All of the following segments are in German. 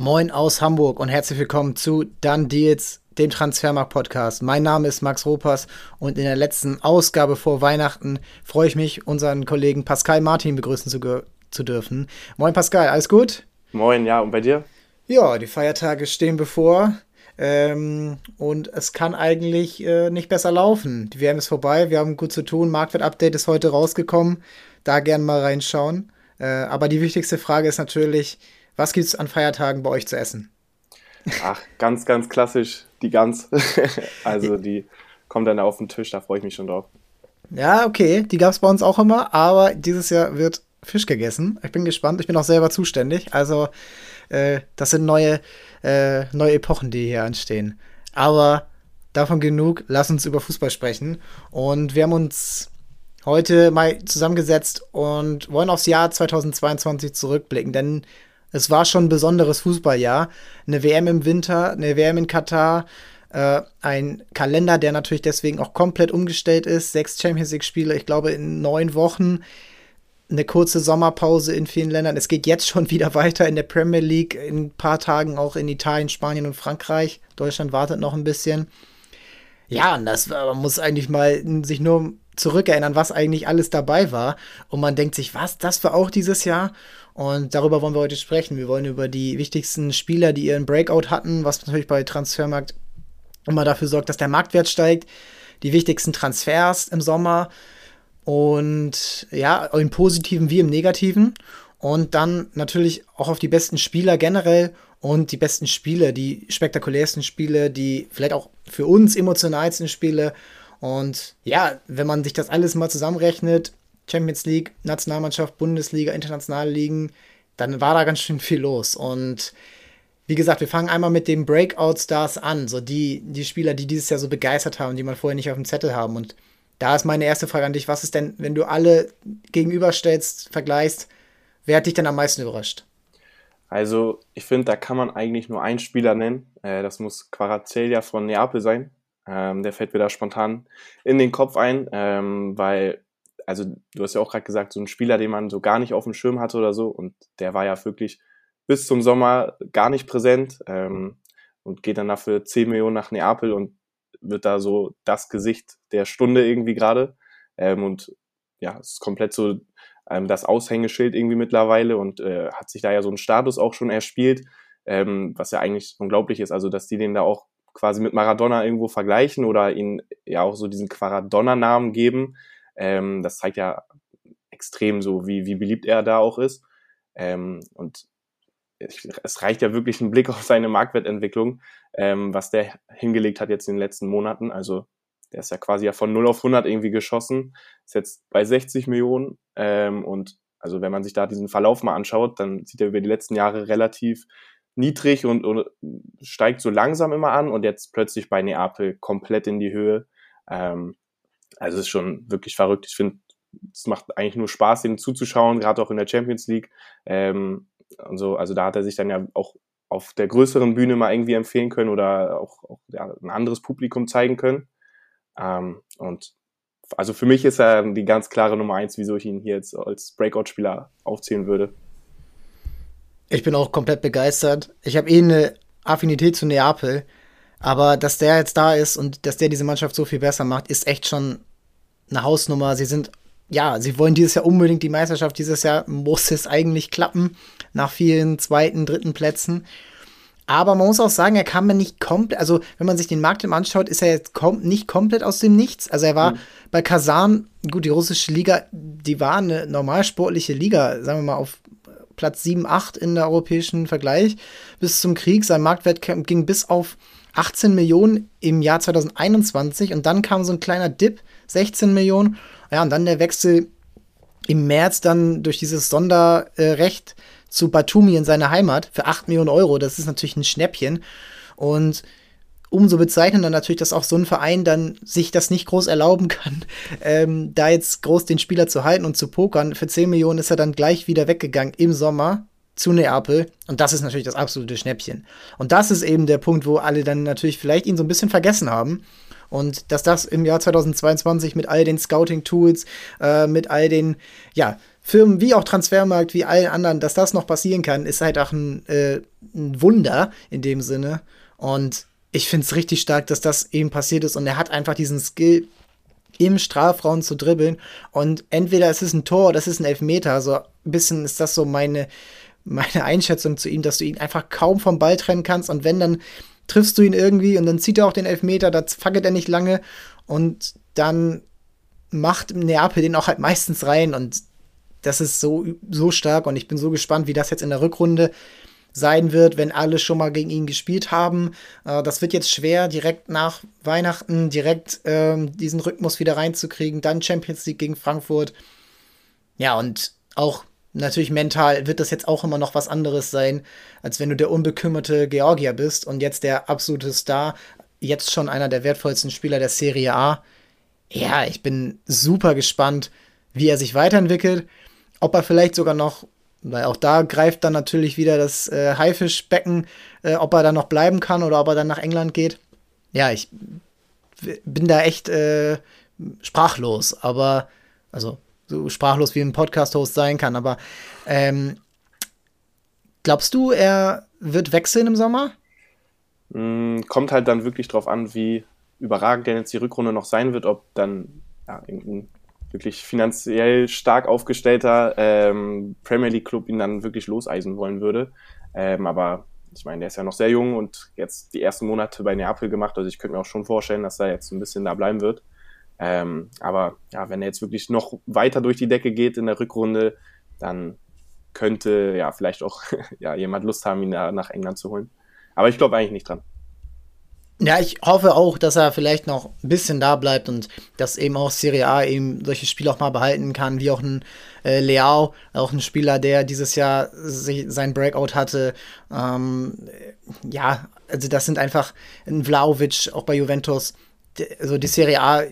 Moin aus Hamburg und herzlich willkommen zu Dann Deals, dem Transfermarkt-Podcast. Mein Name ist Max Ropers und in der letzten Ausgabe vor Weihnachten freue ich mich, unseren Kollegen Pascal Martin begrüßen zu, zu dürfen. Moin Pascal, alles gut? Moin, ja, und bei dir? Ja, die Feiertage stehen bevor. Ähm, und es kann eigentlich äh, nicht besser laufen. Die WM ist vorbei, wir haben gut zu tun. Marktwert-Update ist heute rausgekommen. Da gerne mal reinschauen. Äh, aber die wichtigste Frage ist natürlich, was gibt es an Feiertagen bei euch zu essen? Ach, ganz, ganz klassisch die Gans. also die kommt dann auf den Tisch, da freue ich mich schon drauf. Ja, okay, die gab es bei uns auch immer, aber dieses Jahr wird Fisch gegessen. Ich bin gespannt, ich bin auch selber zuständig. Also, äh, das sind neue, äh, neue Epochen, die hier anstehen. Aber davon genug, lass uns über Fußball sprechen. Und wir haben uns heute mal zusammengesetzt und wollen aufs Jahr 2022 zurückblicken, denn es war schon ein besonderes Fußballjahr. Eine WM im Winter, eine WM in Katar, äh, ein Kalender, der natürlich deswegen auch komplett umgestellt ist. Sechs Champions League-Spiele, ich glaube, in neun Wochen. Eine kurze Sommerpause in vielen Ländern. Es geht jetzt schon wieder weiter in der Premier League, in ein paar Tagen auch in Italien, Spanien und Frankreich. Deutschland wartet noch ein bisschen. Ja, und das man muss eigentlich mal sich nur zurückerinnern, was eigentlich alles dabei war. Und man denkt sich, was, das war auch dieses Jahr? Und darüber wollen wir heute sprechen. Wir wollen über die wichtigsten Spieler, die ihren Breakout hatten, was natürlich bei Transfermarkt immer dafür sorgt, dass der Marktwert steigt. Die wichtigsten Transfers im Sommer. Und ja, im Positiven wie im Negativen. Und dann natürlich auch auf die besten Spieler generell und die besten Spiele, die spektakulärsten Spiele, die vielleicht auch für uns emotionalsten Spiele. Und ja, wenn man sich das alles mal zusammenrechnet, Champions League, Nationalmannschaft, Bundesliga, internationale Ligen, dann war da ganz schön viel los. Und wie gesagt, wir fangen einmal mit den Breakout-Stars an, so die, die Spieler, die dieses Jahr so begeistert haben, die man vorher nicht auf dem Zettel haben. Und da ist meine erste Frage an dich: Was ist denn, wenn du alle gegenüberstellst, vergleichst, wer hat dich denn am meisten überrascht? Also, ich finde, da kann man eigentlich nur einen Spieler nennen. Äh, das muss Quarazzelia von Neapel sein. Ähm, der fällt mir da spontan in den Kopf ein, ähm, weil also du hast ja auch gerade gesagt, so ein Spieler, den man so gar nicht auf dem Schirm hatte oder so, und der war ja wirklich bis zum Sommer gar nicht präsent ähm, und geht dann dafür 10 Millionen nach Neapel und wird da so das Gesicht der Stunde irgendwie gerade. Ähm, und ja, ist komplett so ähm, das Aushängeschild irgendwie mittlerweile und äh, hat sich da ja so einen Status auch schon erspielt, ähm, was ja eigentlich unglaublich ist. Also, dass die den da auch quasi mit Maradona irgendwo vergleichen oder ihn ja auch so diesen Quaradonna-Namen geben, ähm, das zeigt ja extrem so, wie, wie beliebt er da auch ist. Ähm, und es reicht ja wirklich ein Blick auf seine Marktwertentwicklung, ähm, was der hingelegt hat jetzt in den letzten Monaten. Also der ist ja quasi ja von 0 auf 100 irgendwie geschossen, ist jetzt bei 60 Millionen ähm, und also wenn man sich da diesen Verlauf mal anschaut, dann sieht er über die letzten Jahre relativ niedrig und, und steigt so langsam immer an und jetzt plötzlich bei Neapel komplett in die Höhe. Ähm, also es ist schon wirklich verrückt. Ich finde, es macht eigentlich nur Spaß, ihm zuzuschauen, gerade auch in der Champions League. Ähm, und so, also da hat er sich dann ja auch auf der größeren Bühne mal irgendwie empfehlen können oder auch, auch ja, ein anderes Publikum zeigen können. Ähm, und also für mich ist er die ganz klare Nummer eins, wieso ich ihn hier jetzt als Breakout-Spieler aufzählen würde. Ich bin auch komplett begeistert. Ich habe eh eine Affinität zu Neapel, aber dass der jetzt da ist und dass der diese Mannschaft so viel besser macht, ist echt schon eine Hausnummer. Sie sind, ja, sie wollen dieses Jahr unbedingt die Meisterschaft. Dieses Jahr muss es eigentlich klappen, nach vielen zweiten, dritten Plätzen. Aber man muss auch sagen, er kam mir nicht komplett, also wenn man sich den Markt anschaut, ist er jetzt kom nicht komplett aus dem Nichts. Also er war mhm. bei Kasan, gut, die russische Liga, die war eine normalsportliche Liga, sagen wir mal auf Platz 7, 8 in der europäischen Vergleich bis zum Krieg. Sein Marktwert ging bis auf 18 Millionen im Jahr 2021 und dann kam so ein kleiner Dip 16 Millionen. Ja, und dann der Wechsel im März dann durch dieses Sonderrecht zu Batumi in seine Heimat für 8 Millionen Euro. Das ist natürlich ein Schnäppchen. Und umso bezeichnender natürlich, dass auch so ein Verein dann sich das nicht groß erlauben kann, ähm, da jetzt groß den Spieler zu halten und zu pokern. Für 10 Millionen ist er dann gleich wieder weggegangen im Sommer zu Neapel. Und das ist natürlich das absolute Schnäppchen. Und das ist eben der Punkt, wo alle dann natürlich vielleicht ihn so ein bisschen vergessen haben Und dass das im Jahr 2022 mit all den Scouting-Tools, äh, mit all den, ja, Firmen wie auch Transfermarkt, wie allen anderen, dass das noch passieren kann, ist halt auch ein, äh, ein Wunder in dem Sinne. Und ich finde es richtig stark, dass das eben passiert ist. Und er hat einfach diesen Skill, im Strafraum zu dribbeln. Und entweder es ist ein Tor oder es ist ein Elfmeter. So ein bisschen ist das so meine, meine Einschätzung zu ihm, dass du ihn einfach kaum vom Ball trennen kannst. Und wenn, dann triffst du ihn irgendwie und dann zieht er auch den Elfmeter, da fackelt er nicht lange. Und dann macht Neapel den auch halt meistens rein. Und das ist so, so stark. Und ich bin so gespannt, wie das jetzt in der Rückrunde sein wird, wenn alle schon mal gegen ihn gespielt haben. Äh, das wird jetzt schwer, direkt nach Weihnachten direkt ähm, diesen Rhythmus wieder reinzukriegen. Dann Champions League gegen Frankfurt. Ja, und auch natürlich mental wird das jetzt auch immer noch was anderes sein, als wenn du der unbekümmerte Georgier bist und jetzt der absolute Star, jetzt schon einer der wertvollsten Spieler der Serie A. Ja, ich bin super gespannt, wie er sich weiterentwickelt, ob er vielleicht sogar noch weil auch da greift dann natürlich wieder das äh, Haifischbecken, äh, ob er dann noch bleiben kann oder ob er dann nach England geht. Ja, ich bin da echt äh, sprachlos, aber also so sprachlos wie ein Podcast-Host sein kann. Aber ähm, glaubst du, er wird wechseln im Sommer? Mm, kommt halt dann wirklich drauf an, wie überragend denn jetzt die Rückrunde noch sein wird, ob dann ja, irgendein wirklich finanziell stark aufgestellter ähm, Premier League Club ihn dann wirklich loseisen wollen würde. Ähm, aber ich meine, der ist ja noch sehr jung und jetzt die ersten Monate bei Neapel gemacht. Also ich könnte mir auch schon vorstellen, dass er jetzt ein bisschen da bleiben wird. Ähm, aber ja, wenn er jetzt wirklich noch weiter durch die Decke geht in der Rückrunde, dann könnte ja vielleicht auch ja, jemand Lust haben, ihn da nach England zu holen. Aber ich glaube eigentlich nicht dran. Ja, ich hoffe auch, dass er vielleicht noch ein bisschen da bleibt und dass eben auch Serie A eben solche Spiele auch mal behalten kann, wie auch ein äh, Leao, auch ein Spieler, der dieses Jahr sein Breakout hatte. Ähm, ja, also das sind einfach ein Vlaovic, auch bei Juventus. Also die Serie A,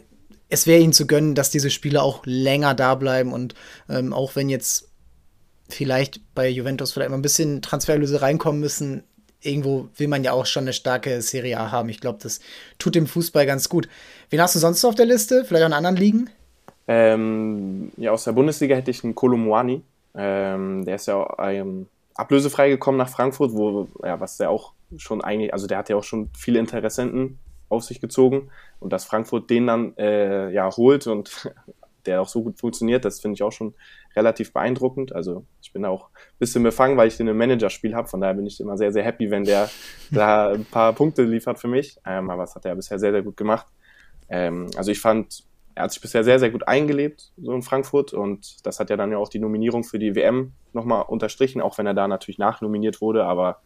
es wäre ihnen zu gönnen, dass diese Spieler auch länger da bleiben und ähm, auch wenn jetzt vielleicht bei Juventus vielleicht mal ein bisschen Transferlöse reinkommen müssen, irgendwo will man ja auch schon eine starke Serie A haben. Ich glaube, das tut dem Fußball ganz gut. Wen hast du sonst auf der Liste? Vielleicht auch in anderen Ligen? Ähm, ja, aus der Bundesliga hätte ich einen Kolomuani. Ähm, der ist ja ähm, ablösefrei gekommen nach Frankfurt, wo, ja, was der auch schon eigentlich, also der hat ja auch schon viele Interessenten auf sich gezogen und dass Frankfurt den dann äh, ja holt und der auch so gut funktioniert, das finde ich auch schon relativ beeindruckend. Also ich bin auch ein bisschen befangen, weil ich den im Managerspiel habe. Von daher bin ich immer sehr, sehr happy, wenn der da ein paar Punkte liefert für mich. Ähm, aber das hat er bisher sehr, sehr gut gemacht. Ähm, also ich fand, er hat sich bisher sehr, sehr gut eingelebt, so in Frankfurt. Und das hat ja dann ja auch die Nominierung für die WM nochmal unterstrichen, auch wenn er da natürlich nachnominiert wurde, aber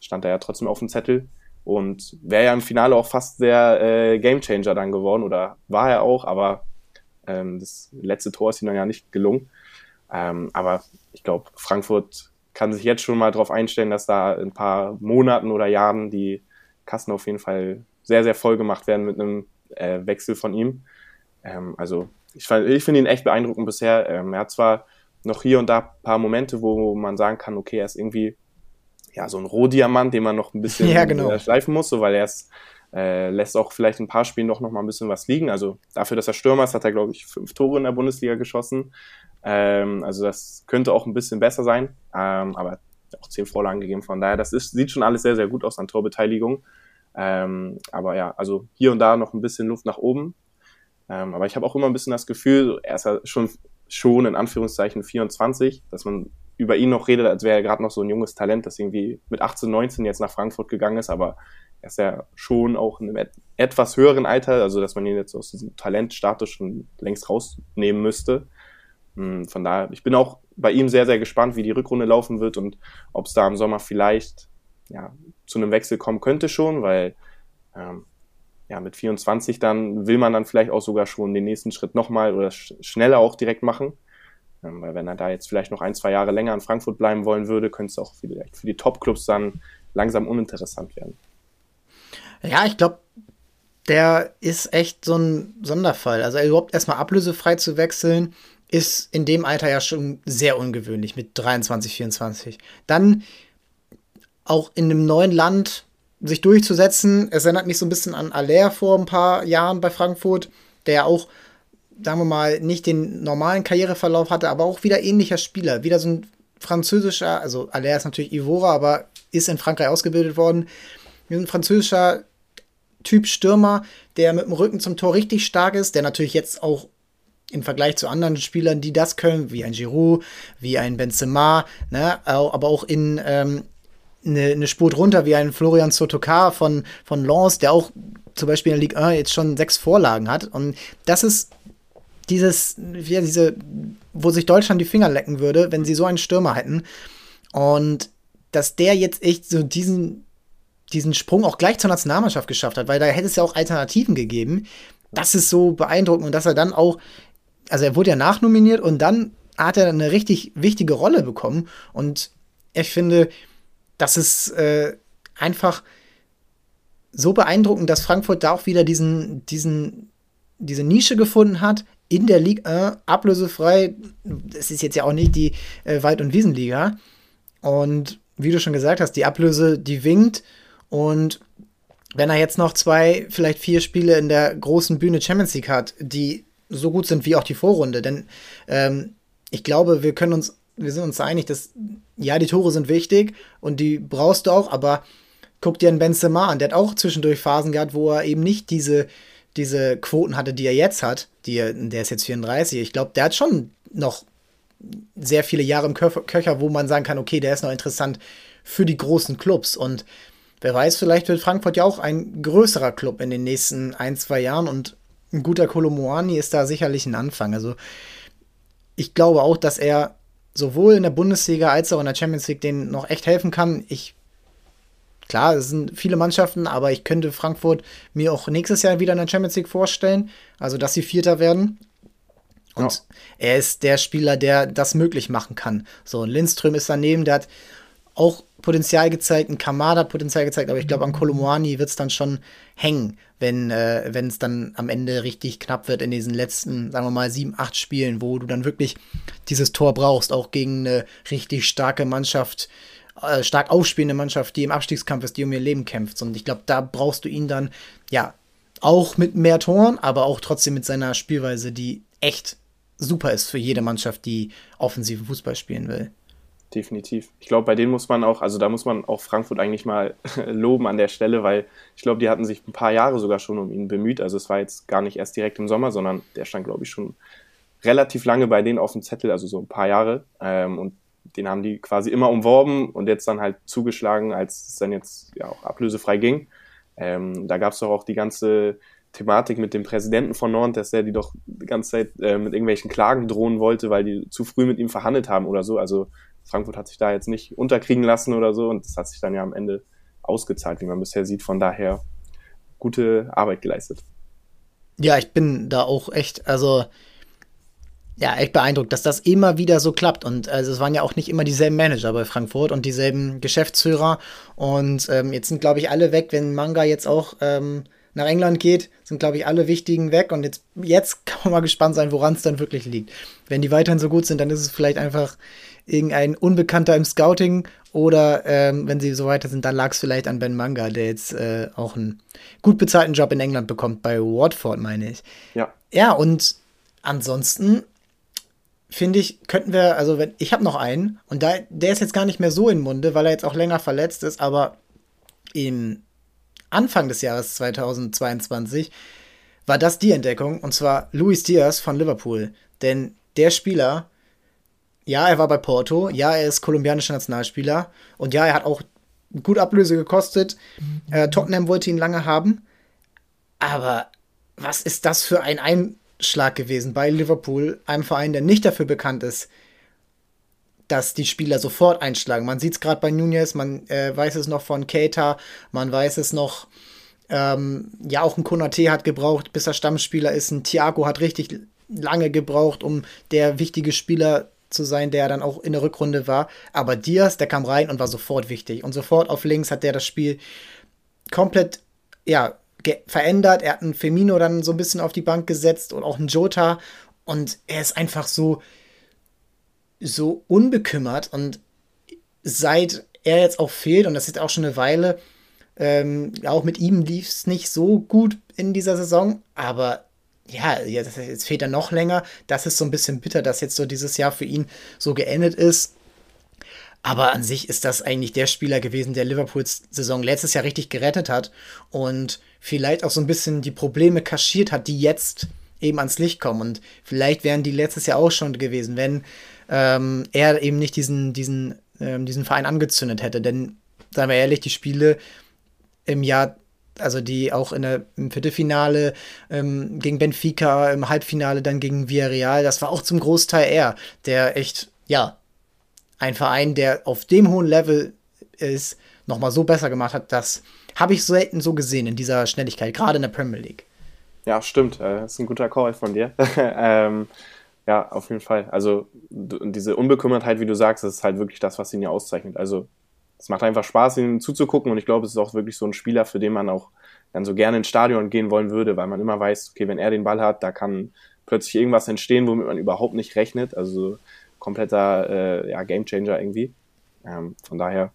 stand er ja trotzdem auf dem Zettel. Und wäre ja im Finale auch fast der äh, Gamechanger dann geworden, oder war er auch, aber ähm, das letzte Tor ist ihm dann ja nicht gelungen. Ähm, aber ich glaube, Frankfurt kann sich jetzt schon mal darauf einstellen, dass da in ein paar Monaten oder Jahren die Kassen auf jeden Fall sehr, sehr voll gemacht werden mit einem äh, Wechsel von ihm. Ähm, also ich, ich finde ihn echt beeindruckend bisher. Ähm, er hat zwar noch hier und da ein paar Momente, wo man sagen kann, okay, er ist irgendwie ja so ein Rohdiamant, den man noch ein bisschen ja, genau. Schleifen muss, so weil er ist äh, lässt auch vielleicht ein paar Spielen doch noch mal ein bisschen was liegen. Also dafür, dass er Stürmer ist, hat er, glaube ich, fünf Tore in der Bundesliga geschossen. Ähm, also das könnte auch ein bisschen besser sein. Ähm, aber auch zehn Vorlagen gegeben. Von daher, das ist, sieht schon alles sehr, sehr gut aus an Torbeteiligung. Ähm, aber ja, also hier und da noch ein bisschen Luft nach oben. Ähm, aber ich habe auch immer ein bisschen das Gefühl, er ist schon, schon in Anführungszeichen 24, dass man über ihn noch redet, als wäre er gerade noch so ein junges Talent, das irgendwie mit 18, 19 jetzt nach Frankfurt gegangen ist, aber er ist ja schon auch in einem etwas höheren Alter, also dass man ihn jetzt aus diesem Talentstatus schon längst rausnehmen müsste. Hm, von daher, ich bin auch bei ihm sehr, sehr gespannt, wie die Rückrunde laufen wird und ob es da im Sommer vielleicht ja, zu einem Wechsel kommen könnte schon, weil ähm, ja, mit 24 dann will man dann vielleicht auch sogar schon den nächsten Schritt nochmal oder sch schneller auch direkt machen. Ähm, weil wenn er da jetzt vielleicht noch ein, zwei Jahre länger in Frankfurt bleiben wollen würde, könnte es auch vielleicht für die Top-Clubs dann langsam uninteressant werden. Ja, ich glaube, der ist echt so ein Sonderfall. Also überhaupt erstmal ablösefrei zu wechseln, ist in dem Alter ja schon sehr ungewöhnlich mit 23, 24. Dann auch in einem neuen Land sich durchzusetzen. Es erinnert mich so ein bisschen an Aller vor ein paar Jahren bei Frankfurt, der ja auch, sagen wir mal, nicht den normalen Karriereverlauf hatte, aber auch wieder ähnlicher Spieler. Wieder so ein französischer, also Aller ist natürlich Ivora, aber ist in Frankreich ausgebildet worden. Ein französischer Typ Stürmer, der mit dem Rücken zum Tor richtig stark ist, der natürlich jetzt auch im Vergleich zu anderen Spielern, die das können, wie ein Giroud, wie ein Benzema, ne, aber auch in ähm, eine, eine Spur drunter, wie ein Florian Sotokar von, von Lens, der auch zum Beispiel in der Ligue 1 jetzt schon sechs Vorlagen hat. Und das ist dieses, ja, diese, wo sich Deutschland die Finger lecken würde, wenn sie so einen Stürmer hätten. Und dass der jetzt echt so diesen, diesen Sprung auch gleich zur Nationalmannschaft geschafft hat, weil da hätte es ja auch Alternativen gegeben. Das ist so beeindruckend und dass er dann auch, also er wurde ja nachnominiert und dann hat er eine richtig wichtige Rolle bekommen. Und ich finde, das ist äh, einfach so beeindruckend, dass Frankfurt da auch wieder diesen, diesen, diese Nische gefunden hat in der Liga, äh, ablösefrei. Das ist jetzt ja auch nicht die äh, Wald- und Wiesenliga. Und wie du schon gesagt hast, die Ablöse, die winkt. Und wenn er jetzt noch zwei, vielleicht vier Spiele in der großen Bühne Champions League hat, die so gut sind wie auch die Vorrunde, denn ähm, ich glaube, wir können uns wir sind uns einig, dass ja, die Tore sind wichtig und die brauchst du auch, aber guck dir einen Benzema an, der hat auch zwischendurch Phasen gehabt, wo er eben nicht diese, diese Quoten hatte, die er jetzt hat. Die, der ist jetzt 34. Ich glaube, der hat schon noch sehr viele Jahre im Köcher, wo man sagen kann, okay, der ist noch interessant für die großen Clubs. Und wer weiß, vielleicht wird Frankfurt ja auch ein größerer Club in den nächsten ein, zwei Jahren und ein guter Kolomoani ist da sicherlich ein Anfang. Also ich glaube auch, dass er sowohl in der Bundesliga als auch in der Champions League denen noch echt helfen kann. Ich klar, es sind viele Mannschaften, aber ich könnte Frankfurt mir auch nächstes Jahr wieder in der Champions League vorstellen, also dass sie Vierter werden. Und ja. er ist der Spieler, der das möglich machen kann. So, und Lindström ist daneben, der hat auch Potenzial gezeigt, ein Kamada hat Potenzial gezeigt, aber ich glaube, an Kolomoani wird es dann schon hängen, wenn äh, es dann am Ende richtig knapp wird in diesen letzten, sagen wir mal, sieben, acht Spielen, wo du dann wirklich dieses Tor brauchst, auch gegen eine richtig starke Mannschaft, äh, stark aufspielende Mannschaft, die im Abstiegskampf ist, die um ihr Leben kämpft. Und ich glaube, da brauchst du ihn dann, ja, auch mit mehr Toren, aber auch trotzdem mit seiner Spielweise, die echt super ist für jede Mannschaft, die offensiven Fußball spielen will definitiv. Ich glaube, bei denen muss man auch, also da muss man auch Frankfurt eigentlich mal loben an der Stelle, weil ich glaube, die hatten sich ein paar Jahre sogar schon um ihn bemüht. Also es war jetzt gar nicht erst direkt im Sommer, sondern der stand, glaube ich, schon relativ lange bei denen auf dem Zettel, also so ein paar Jahre. Ähm, und den haben die quasi immer umworben und jetzt dann halt zugeschlagen, als es dann jetzt ja auch ablösefrei ging. Ähm, da gab es doch auch die ganze Thematik mit dem Präsidenten von Nantes, dass der die doch die ganze Zeit äh, mit irgendwelchen Klagen drohen wollte, weil die zu früh mit ihm verhandelt haben oder so. Also Frankfurt hat sich da jetzt nicht unterkriegen lassen oder so und das hat sich dann ja am Ende ausgezahlt, wie man bisher sieht. Von daher gute Arbeit geleistet. Ja, ich bin da auch echt, also ja, echt beeindruckt, dass das immer wieder so klappt. Und also es waren ja auch nicht immer dieselben Manager bei Frankfurt und dieselben Geschäftsführer. Und ähm, jetzt sind, glaube ich, alle weg, wenn Manga jetzt auch ähm, nach England geht, sind, glaube ich, alle wichtigen weg. Und jetzt, jetzt kann man mal gespannt sein, woran es dann wirklich liegt. Wenn die weiterhin so gut sind, dann ist es vielleicht einfach irgendein Unbekannter im Scouting oder ähm, wenn sie so weiter sind, dann lag es vielleicht an Ben Manga, der jetzt äh, auch einen gut bezahlten Job in England bekommt, bei Watford, meine ich. Ja. Ja, und ansonsten finde ich, könnten wir, also wenn, ich habe noch einen und da, der ist jetzt gar nicht mehr so im Munde, weil er jetzt auch länger verletzt ist, aber im Anfang des Jahres 2022 war das die Entdeckung und zwar Luis Diaz von Liverpool. Denn der Spieler ja, er war bei Porto. Ja, er ist kolumbianischer Nationalspieler. Und ja, er hat auch gut Ablöse gekostet. Äh, Tottenham wollte ihn lange haben. Aber was ist das für ein Einschlag gewesen bei Liverpool, einem Verein, der nicht dafür bekannt ist, dass die Spieler sofort einschlagen. Man sieht es gerade bei Nunez, man äh, weiß es noch von Keita, man weiß es noch, ähm, ja, auch ein Konate hat gebraucht, bis er Stammspieler ist. Ein Thiago hat richtig lange gebraucht, um der wichtige Spieler zu sein, der dann auch in der Rückrunde war. Aber Diaz, der kam rein und war sofort wichtig. Und sofort auf links hat der das Spiel komplett, ja, verändert. Er hat einen Femino dann so ein bisschen auf die Bank gesetzt und auch einen Jota. Und er ist einfach so, so unbekümmert. Und seit er jetzt auch fehlt, und das ist auch schon eine Weile, Ähm, auch mit ihm lief es nicht so gut in dieser Saison, aber ja, jetzt, jetzt fehlt er noch länger. Das ist so ein bisschen bitter, dass jetzt so dieses Jahr für ihn so geendet ist. Aber an sich ist das eigentlich der Spieler gewesen, der Liverpools Saison letztes Jahr richtig gerettet hat und vielleicht auch so ein bisschen die Probleme kaschiert hat, die jetzt eben ans Licht kommen. Und vielleicht wären die letztes Jahr auch schon gewesen, wenn ähm, er eben nicht diesen, diesen, ähm, diesen Verein angezündet hätte. Denn, seien wir ehrlich, die Spiele im Jahr, also die auch in der, im Viertelfinale ähm, gegen Benfica, im Halbfinale dann gegen Villarreal, das war auch zum Großteil er, der echt, ja, ein Verein, der auf dem hohen Level ist, nochmal so besser gemacht hat, das habe ich selten so gesehen in dieser Schnelligkeit, gerade in der Premier League. Ja, stimmt. Äh, das ist ein guter Call von dir. ähm, ja, auf jeden Fall. Also diese Unbekümmertheit, wie du sagst, das ist halt wirklich das, was ihn ja auszeichnet. Also es macht einfach Spaß, ihm zuzugucken und ich glaube, es ist auch wirklich so ein Spieler, für den man auch dann so gerne ins Stadion gehen wollen würde, weil man immer weiß, okay, wenn er den Ball hat, da kann plötzlich irgendwas entstehen, womit man überhaupt nicht rechnet. Also kompletter äh, ja, Gamechanger irgendwie. Ähm, von daher,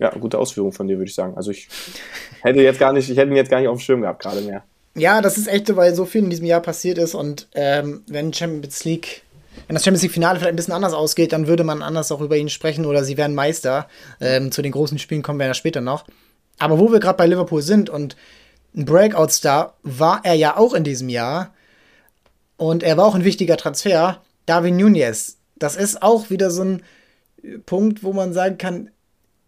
ja, gute Ausführung von dir, würde ich sagen. Also ich hätte jetzt gar nicht, ich hätte ihn jetzt gar nicht auf dem Schirm gehabt, gerade mehr. Ja, das ist echt, weil so viel in diesem Jahr passiert ist und ähm, wenn Champions League, wenn das Champions League Finale vielleicht ein bisschen anders ausgeht, dann würde man anders auch über ihn sprechen oder sie wären Meister. Ähm, zu den großen Spielen kommen wir ja später noch. Aber wo wir gerade bei Liverpool sind und ein Breakout-Star war er ja auch in diesem Jahr und er war auch ein wichtiger Transfer. Darwin Nunez, das ist auch wieder so ein Punkt, wo man sagen kann,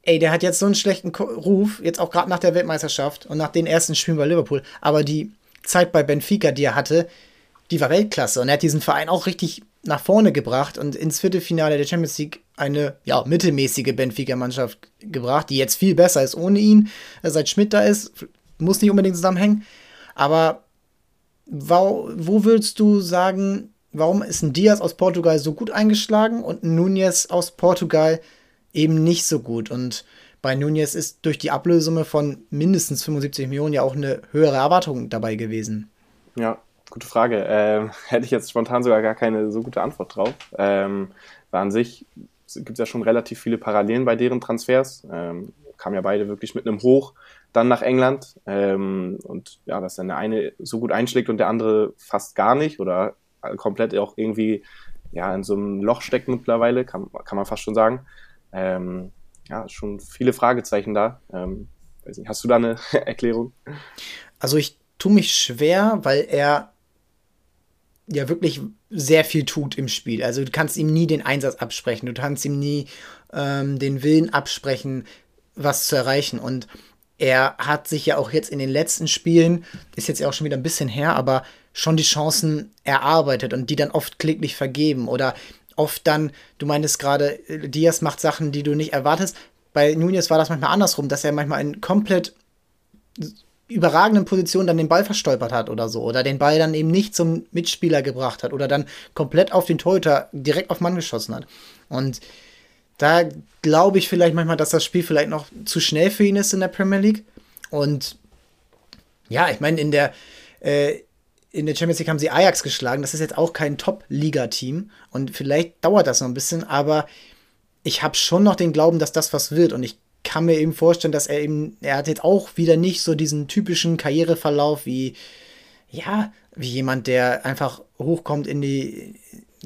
ey, der hat jetzt so einen schlechten Ruf, jetzt auch gerade nach der Weltmeisterschaft und nach den ersten Spielen bei Liverpool, aber die Zeit bei Benfica, die er hatte, die war Weltklasse. Und er hat diesen Verein auch richtig nach vorne gebracht und ins Viertelfinale der Champions League eine ja, mittelmäßige Benfica-Mannschaft gebracht, die jetzt viel besser ist ohne ihn, seit Schmidt da ist, muss nicht unbedingt zusammenhängen, aber wo, wo würdest du sagen, warum ist ein Diaz aus Portugal so gut eingeschlagen und ein Nunez aus Portugal eben nicht so gut. Und bei Nunez ist durch die Ablösumme von mindestens 75 Millionen ja auch eine höhere Erwartung dabei gewesen. Ja, gute Frage. Ähm, hätte ich jetzt spontan sogar gar keine so gute Antwort drauf. Ähm, weil an sich gibt es ja schon relativ viele Parallelen bei deren Transfers. Ähm, kamen ja beide wirklich mit einem Hoch dann nach England. Ähm, und ja, dass dann der eine so gut einschlägt und der andere fast gar nicht oder komplett auch irgendwie ja, in so einem Loch steckt mittlerweile, kann, kann man fast schon sagen. Ähm, ja, schon viele Fragezeichen da. Ähm, nicht, hast du da eine Erklärung? Also ich tue mich schwer, weil er ja wirklich sehr viel tut im Spiel. Also du kannst ihm nie den Einsatz absprechen, du kannst ihm nie ähm, den Willen absprechen, was zu erreichen. Und er hat sich ja auch jetzt in den letzten Spielen, ist jetzt ja auch schon wieder ein bisschen her, aber schon die Chancen erarbeitet und die dann oft kläglich vergeben oder oft dann, du meintest gerade, Diaz macht Sachen, die du nicht erwartest. Bei Nunez war das manchmal andersrum, dass er manchmal in komplett überragenden Positionen dann den Ball verstolpert hat oder so. Oder den Ball dann eben nicht zum Mitspieler gebracht hat. Oder dann komplett auf den Torhüter direkt auf Mann geschossen hat. Und da glaube ich vielleicht manchmal, dass das Spiel vielleicht noch zu schnell für ihn ist in der Premier League. Und ja, ich meine, in der, äh, in der Champions League haben sie Ajax geschlagen. Das ist jetzt auch kein Top-Liga-Team. Und vielleicht dauert das noch ein bisschen, aber ich habe schon noch den Glauben, dass das was wird. Und ich kann mir eben vorstellen, dass er eben, er hat jetzt auch wieder nicht so diesen typischen Karriereverlauf wie, ja, wie jemand, der einfach hochkommt in die,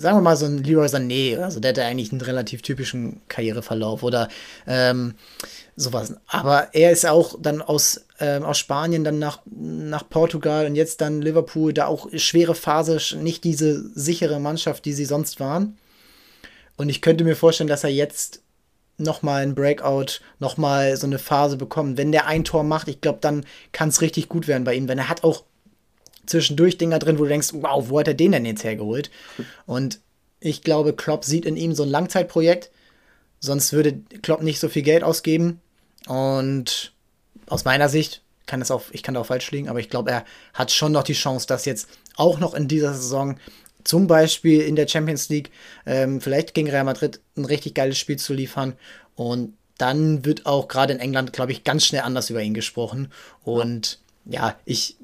sagen wir mal so ein Leroy Sané, also der hat eigentlich einen relativ typischen Karriereverlauf oder ähm, sowas. Aber er ist auch dann aus, ähm, aus Spanien dann nach, nach Portugal und jetzt dann Liverpool, da auch schwere Phase, nicht diese sichere Mannschaft, die sie sonst waren. Und ich könnte mir vorstellen, dass er jetzt nochmal ein Breakout, nochmal so eine Phase bekommt. Wenn der ein Tor macht, ich glaube, dann kann es richtig gut werden bei ihm. Wenn er hat auch zwischendurch Dinger drin, wo du denkst, wow, wo hat er den denn jetzt hergeholt? Und ich glaube, Klopp sieht in ihm so ein Langzeitprojekt. Sonst würde Klopp nicht so viel Geld ausgeben. Und aus meiner Sicht kann es auch, ich kann da auch falsch liegen, aber ich glaube, er hat schon noch die Chance, dass jetzt auch noch in dieser Saison zum Beispiel in der Champions League ähm, vielleicht gegen Real Madrid ein richtig geiles Spiel zu liefern. Und dann wird auch gerade in England, glaube ich, ganz schnell anders über ihn gesprochen. Und ja, ich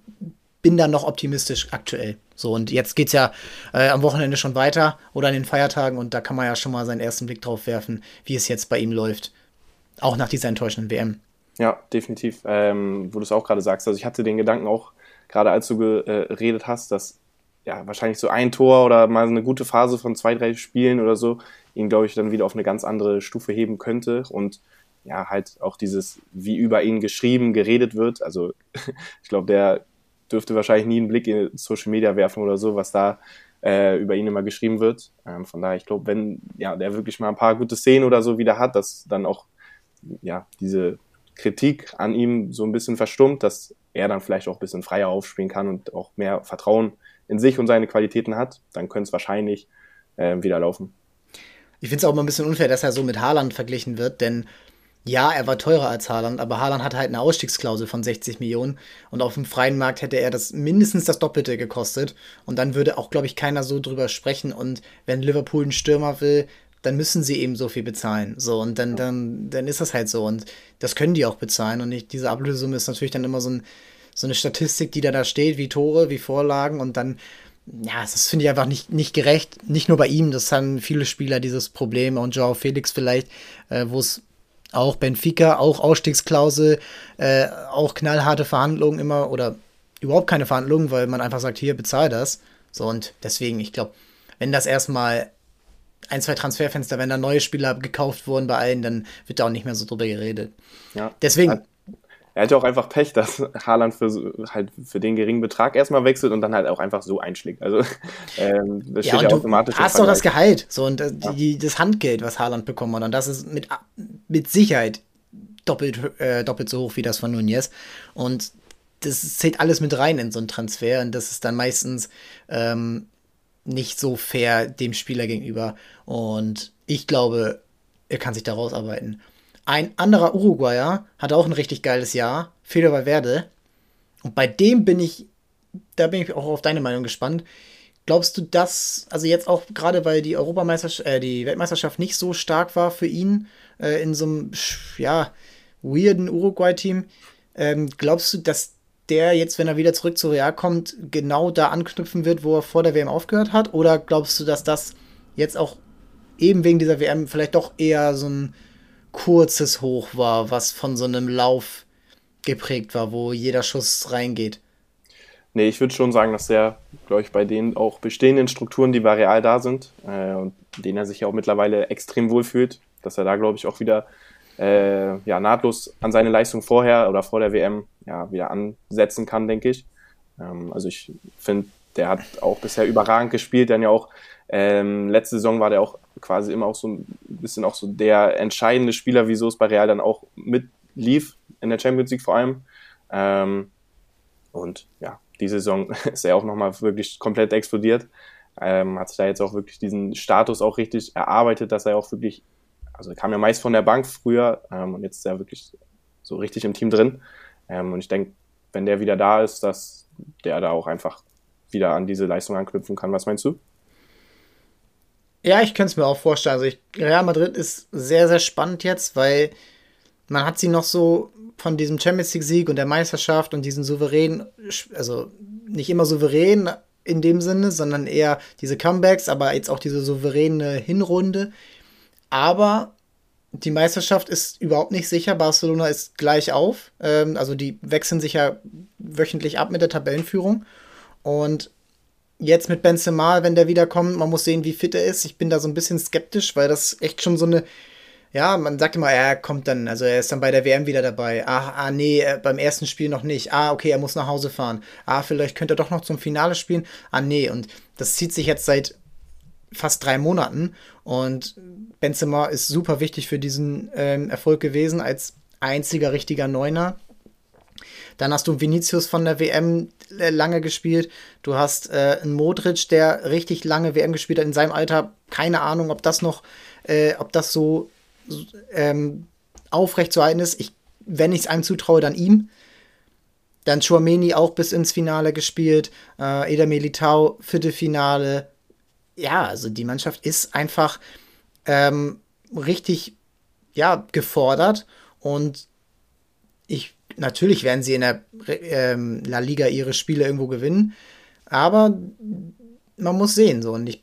bin da noch optimistisch aktuell. So, und jetzt geht es ja äh, am Wochenende schon weiter oder an den Feiertagen und da kann man ja schon mal seinen ersten Blick drauf werfen, wie es jetzt bei ihm läuft. Auch nach dieser enttäuschenden WM. Ja, definitiv. Ähm, wo du es auch gerade sagst. Also ich hatte den Gedanken auch, gerade als du geredet hast, dass ja wahrscheinlich so ein Tor oder mal eine gute Phase von zwei, drei Spielen oder so ihn, glaube ich, dann wieder auf eine ganz andere Stufe heben könnte. Und ja, halt auch dieses, wie über ihn geschrieben, geredet wird. Also ich glaube, der dürfte wahrscheinlich nie einen Blick in Social Media werfen oder so, was da äh, über ihn immer geschrieben wird. Ähm, von daher, ich glaube, wenn ja, der wirklich mal ein paar gute Szenen oder so wieder hat, dass dann auch ja, diese Kritik an ihm so ein bisschen verstummt, dass er dann vielleicht auch ein bisschen freier aufspielen kann und auch mehr Vertrauen in sich und seine Qualitäten hat, dann könnte es wahrscheinlich äh, wieder laufen. Ich finde es auch immer ein bisschen unfair, dass er so mit Haaland verglichen wird, denn ja, er war teurer als Haaland, aber Haaland hat halt eine Ausstiegsklausel von 60 Millionen und auf dem freien Markt hätte er das mindestens das Doppelte gekostet und dann würde auch, glaube ich, keiner so drüber sprechen und wenn Liverpool einen Stürmer will, dann müssen sie eben so viel bezahlen. So, und dann, dann, dann ist das halt so. Und das können die auch bezahlen. Und nicht, diese Ablösesumme ist natürlich dann immer so, ein, so eine Statistik, die da, da steht, wie Tore, wie Vorlagen. Und dann, ja, das finde ich einfach nicht, nicht gerecht. Nicht nur bei ihm, das haben viele Spieler dieses Problem. Und Joao Felix vielleicht, äh, wo es auch Benfica, auch Ausstiegsklausel, äh, auch knallharte Verhandlungen immer oder überhaupt keine Verhandlungen, weil man einfach sagt, hier, bezahl das. So, und deswegen, ich glaube, wenn das erstmal ein, zwei Transferfenster, wenn da neue Spieler gekauft wurden bei allen, dann wird da auch nicht mehr so drüber geredet. Ja. Deswegen. Er hatte auch einfach Pech, dass Haaland für, halt für den geringen Betrag erstmal wechselt und dann halt auch einfach so einschlägt. Also ähm, das ja, steht ja automatisch. Du hast doch das Gehalt so und äh, ja. die, das Handgeld, was Haaland bekommen hat. Und das ist mit, mit Sicherheit doppelt, äh, doppelt so hoch wie das von Nunez. Und das zählt alles mit rein in so einen Transfer. Und das ist dann meistens ähm, nicht so fair dem Spieler gegenüber. Und ich glaube, er kann sich da rausarbeiten. Ein anderer Uruguayer hat auch ein richtig geiles Jahr, Feder Valverde. Und bei dem bin ich, da bin ich auch auf deine Meinung gespannt. Glaubst du, dass, also jetzt auch gerade weil die Europameisterschaft, äh, die Weltmeisterschaft nicht so stark war für ihn äh, in so einem, ja, weirden Uruguay-Team, ähm, glaubst du, dass der jetzt, wenn er wieder zurück zu Real kommt, genau da anknüpfen wird, wo er vor der WM aufgehört hat? Oder glaubst du, dass das jetzt auch eben wegen dieser WM vielleicht doch eher so ein kurzes Hoch war, was von so einem Lauf geprägt war, wo jeder Schuss reingeht? Nee, ich würde schon sagen, dass er, glaube ich, bei den auch bestehenden Strukturen, die bei Real da sind, äh, und denen er sich ja auch mittlerweile extrem wohlfühlt, dass er da, glaube ich, auch wieder äh, ja, nahtlos an seine Leistung vorher oder vor der WM ja, wieder ansetzen kann, denke ich. Ähm, also ich finde, der hat auch bisher überragend gespielt, dann ja auch ähm, letzte Saison war der auch quasi immer auch so ein bisschen auch so der entscheidende Spieler, wieso es bei Real dann auch mitlief in der Champions League vor allem. Ähm, und ja, die Saison ist er auch nochmal wirklich komplett explodiert. Ähm, hat sich da jetzt auch wirklich diesen Status auch richtig erarbeitet, dass er auch wirklich also er kam ja meist von der Bank früher ähm, und jetzt ist er wirklich so richtig im Team drin. Ähm, und ich denke, wenn der wieder da ist, dass der da auch einfach wieder an diese Leistung anknüpfen kann. Was meinst du? Ja, ich könnte es mir auch vorstellen. Also ich, Real Madrid ist sehr, sehr spannend jetzt, weil man hat sie noch so von diesem Champions League Sieg und der Meisterschaft und diesen souveränen, also nicht immer souverän in dem Sinne, sondern eher diese Comebacks, aber jetzt auch diese souveräne Hinrunde aber die Meisterschaft ist überhaupt nicht sicher. Barcelona ist gleich auf. Ähm, also die wechseln sich ja wöchentlich ab mit der Tabellenführung. Und jetzt mit Benzema, wenn der wiederkommt, man muss sehen, wie fit er ist. Ich bin da so ein bisschen skeptisch, weil das echt schon so eine. Ja, man sagt immer, er kommt dann, also er ist dann bei der WM wieder dabei. Ah, ah nee, äh, beim ersten Spiel noch nicht. Ah, okay, er muss nach Hause fahren. Ah, vielleicht könnte er doch noch zum Finale spielen. Ah, nee, und das zieht sich jetzt seit fast drei Monaten. Und Benzema ist super wichtig für diesen ähm, Erfolg gewesen als einziger richtiger Neuner. Dann hast du Vinicius von der WM äh, lange gespielt. Du hast äh, einen Modric, der richtig lange WM gespielt hat in seinem Alter. Keine Ahnung, ob das noch, äh, ob das so ähm, aufrecht zu halten ist. Ich, wenn ich es einem zutraue, dann ihm. Dann Chouameni auch bis ins Finale gespielt. Äh, Eder Militao, Viertelfinale ja, also die Mannschaft ist einfach ähm, richtig, ja, gefordert und ich, natürlich werden sie in der ähm, La Liga ihre Spiele irgendwo gewinnen, aber man muss sehen, so, und ich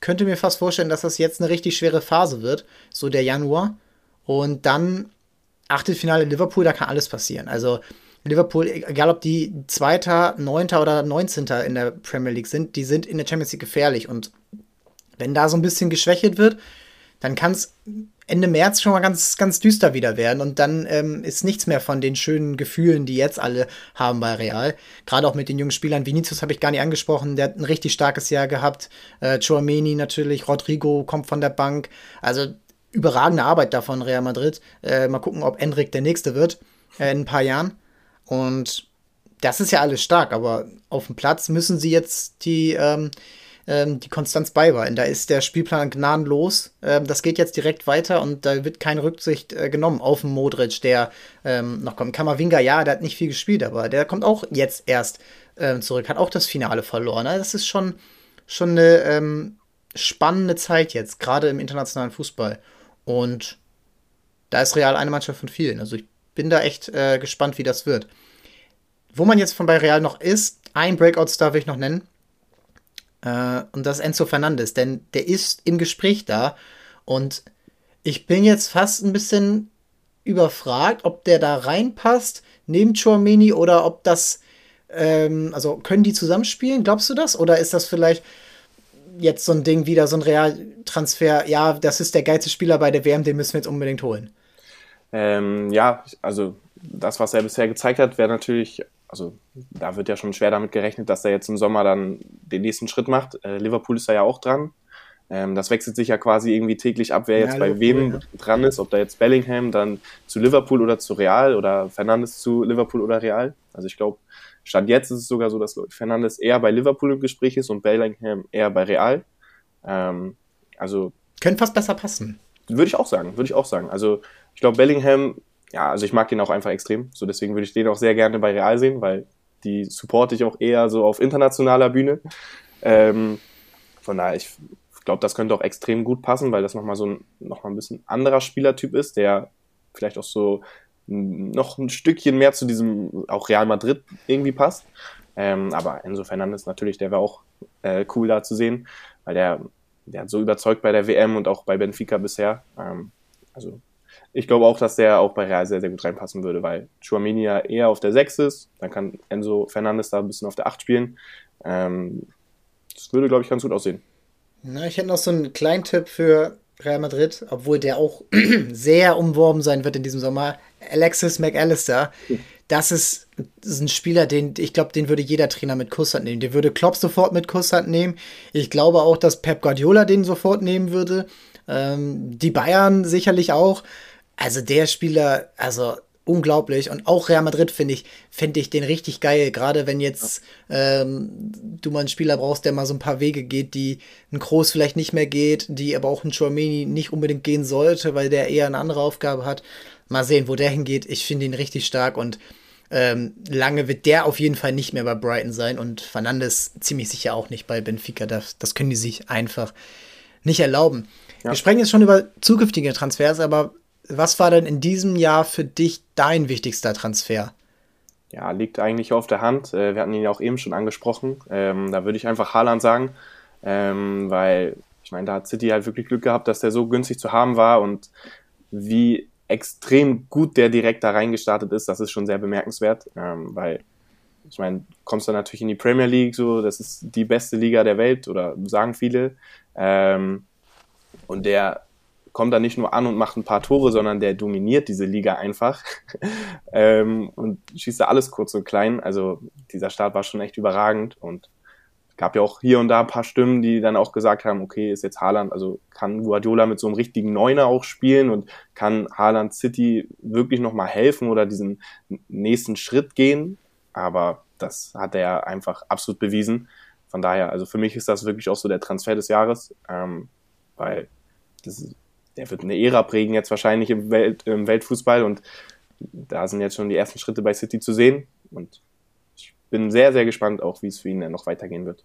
könnte mir fast vorstellen, dass das jetzt eine richtig schwere Phase wird, so der Januar, und dann Achtelfinale Liverpool, da kann alles passieren. Also Liverpool, egal ob die Zweiter, Neunter oder Neunzehnter in der Premier League sind, die sind in der Champions League gefährlich. Und wenn da so ein bisschen geschwächt wird, dann kann es Ende März schon mal ganz, ganz düster wieder werden. Und dann ähm, ist nichts mehr von den schönen Gefühlen, die jetzt alle haben bei Real. Gerade auch mit den jungen Spielern. Vinicius habe ich gar nicht angesprochen. Der hat ein richtig starkes Jahr gehabt. Äh, Chouameni natürlich. Rodrigo kommt von der Bank. Also überragende Arbeit da von Real Madrid. Äh, mal gucken, ob Enric der Nächste wird äh, in ein paar Jahren. Und das ist ja alles stark, aber auf dem Platz müssen sie jetzt die, ähm, ähm, die Konstanz beibehalten. Da ist der Spielplan gnadenlos. Ähm, das geht jetzt direkt weiter und da wird keine Rücksicht äh, genommen auf den Modric, der ähm, noch kommt. Kamavinga, ja, der hat nicht viel gespielt, aber der kommt auch jetzt erst ähm, zurück, hat auch das Finale verloren. Also das ist schon, schon eine ähm, spannende Zeit jetzt, gerade im internationalen Fußball. Und da ist Real eine Mannschaft von vielen. Also ich bin da echt äh, gespannt, wie das wird. Wo man jetzt von bei Real noch ist, ein Breakout-Star will ich noch nennen. Äh, und das Enzo Fernandes, denn der ist im Gespräch da. Und ich bin jetzt fast ein bisschen überfragt, ob der da reinpasst, neben Chouameni oder ob das, ähm, also können die zusammenspielen? Glaubst du das? Oder ist das vielleicht jetzt so ein Ding, wieder so ein Realtransfer? Ja, das ist der geilste Spieler bei der WM, den müssen wir jetzt unbedingt holen. Ähm, ja, also das, was er bisher gezeigt hat, wäre natürlich, also da wird ja schon schwer damit gerechnet, dass er jetzt im Sommer dann den nächsten Schritt macht. Äh, Liverpool ist da ja auch dran. Ähm, das wechselt sich ja quasi irgendwie täglich ab, wer jetzt ja, bei wem ja. dran ist, ob da jetzt Bellingham dann zu Liverpool oder zu Real oder Fernandes zu Liverpool oder Real. Also ich glaube, Stand jetzt ist es sogar so, dass Fernandes eher bei Liverpool im Gespräch ist und Bellingham eher bei Real. Ähm, also. Können fast besser passen. Würde ich auch sagen, würde ich auch sagen. Also ich glaube, Bellingham, ja, also ich mag den auch einfach extrem. So deswegen würde ich den auch sehr gerne bei Real sehen, weil die supporte ich auch eher so auf internationaler Bühne. Ähm, von daher, ich glaube, das könnte auch extrem gut passen, weil das nochmal so ein, noch mal ein bisschen anderer Spielertyp ist, der vielleicht auch so noch ein Stückchen mehr zu diesem auch Real Madrid irgendwie passt. Ähm, aber Enzo Fernandes natürlich, der wäre auch äh, cool da zu sehen, weil der, der hat so überzeugt bei der WM und auch bei Benfica bisher. Ähm, also ich glaube auch, dass der auch bei Real sehr, sehr gut reinpassen würde, weil Chouamini ja eher auf der 6 ist, dann kann Enzo Fernandes da ein bisschen auf der 8 spielen. Ähm, das würde, glaube ich, ganz gut aussehen. Na, ich hätte noch so einen kleinen Tipp für Real Madrid, obwohl der auch sehr umworben sein wird in diesem Sommer. Alexis McAllister. Das ist, ist ein Spieler, den ich glaube, den würde jeder Trainer mit Kusshand nehmen. Der würde Klopp sofort mit Kusshand nehmen. Ich glaube auch, dass Pep Guardiola den sofort nehmen würde. Ähm, die Bayern sicherlich auch. Also der Spieler, also unglaublich. Und auch Real Madrid finde ich, finde ich den richtig geil. Gerade wenn jetzt ähm, du mal einen Spieler brauchst, der mal so ein paar Wege geht, die ein Groß vielleicht nicht mehr geht, die aber auch ein Chouameni nicht unbedingt gehen sollte, weil der eher eine andere Aufgabe hat. Mal sehen, wo der hingeht. Ich finde ihn richtig stark und ähm, lange wird der auf jeden Fall nicht mehr bei Brighton sein und Fernandes ziemlich sicher auch nicht bei Benfica. Das, das können die sich einfach nicht erlauben. Ja. Wir sprechen jetzt schon über zukünftige Transfers, aber was war denn in diesem Jahr für dich dein wichtigster Transfer? Ja, liegt eigentlich auf der Hand. Äh, wir hatten ihn ja auch eben schon angesprochen. Ähm, da würde ich einfach Haaland sagen, ähm, weil ich meine, da hat City halt wirklich Glück gehabt, dass der so günstig zu haben war und wie extrem gut der direkt da reingestartet ist, das ist schon sehr bemerkenswert, ähm, weil ich meine, kommst du natürlich in die Premier League, so, das ist die beste Liga der Welt oder sagen viele. Ähm, und der kommt da nicht nur an und macht ein paar Tore, sondern der dominiert diese Liga einfach ähm, und schießt da alles kurz und klein. Also dieser Start war schon echt überragend und gab ja auch hier und da ein paar Stimmen, die dann auch gesagt haben, okay, ist jetzt Haaland, also kann Guardiola mit so einem richtigen Neuner auch spielen und kann Haaland City wirklich nochmal helfen oder diesen nächsten Schritt gehen. Aber das hat er einfach absolut bewiesen. Von daher, also für mich ist das wirklich auch so der Transfer des Jahres, ähm, weil das der wird eine Ära prägen jetzt wahrscheinlich im, Welt, im Weltfußball und da sind jetzt schon die ersten Schritte bei City zu sehen und ich bin sehr, sehr gespannt auch, wie es für ihn dann noch weitergehen wird.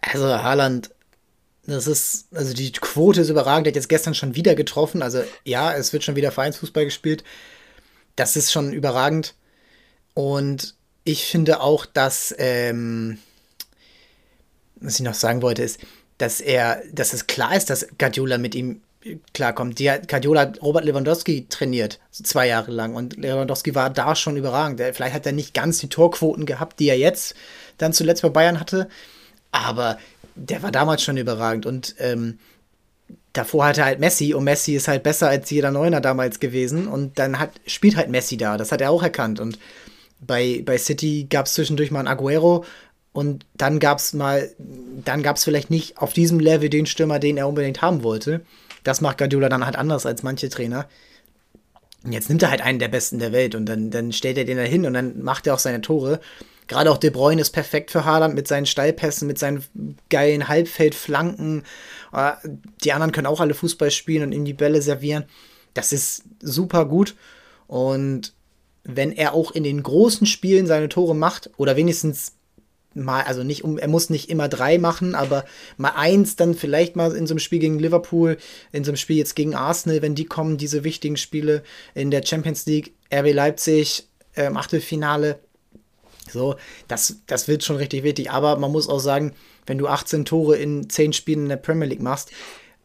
Also Haaland, das ist, also die Quote ist überragend, der hat jetzt gestern schon wieder getroffen, also ja, es wird schon wieder Vereinsfußball gespielt, das ist schon überragend und ich finde auch, dass, ähm, was ich noch sagen wollte, ist, dass er, dass es klar ist, dass Guardiola mit ihm klar kommt, die hat, Guardiola Robert Lewandowski trainiert, zwei Jahre lang. Und Lewandowski war da schon überragend. Vielleicht hat er nicht ganz die Torquoten gehabt, die er jetzt dann zuletzt bei Bayern hatte. Aber der war damals schon überragend. Und ähm, davor hatte halt Messi und Messi ist halt besser als jeder Neuner damals gewesen. Und dann hat, spielt halt Messi da. Das hat er auch erkannt. Und bei, bei City gab es zwischendurch mal einen Aguero, und dann gab es mal, dann gab es vielleicht nicht auf diesem Level den Stürmer, den er unbedingt haben wollte. Das macht Guardiola dann halt anders als manche Trainer. Und jetzt nimmt er halt einen der Besten der Welt und dann, dann stellt er den da hin und dann macht er auch seine Tore. Gerade auch De Bruyne ist perfekt für Haaland mit seinen Steilpässen, mit seinen geilen Halbfeldflanken. Äh, die anderen können auch alle Fußball spielen und ihm die Bälle servieren. Das ist super gut. Und wenn er auch in den großen Spielen seine Tore macht oder wenigstens mal, also nicht um, er muss nicht immer drei machen, aber mal eins, dann vielleicht mal in so einem Spiel gegen Liverpool, in so einem Spiel jetzt gegen Arsenal, wenn die kommen, diese wichtigen Spiele in der Champions League, RB Leipzig, ähm, Achtelfinale. So, das, das wird schon richtig wichtig. Aber man muss auch sagen, wenn du 18 Tore in 10 Spielen in der Premier League machst,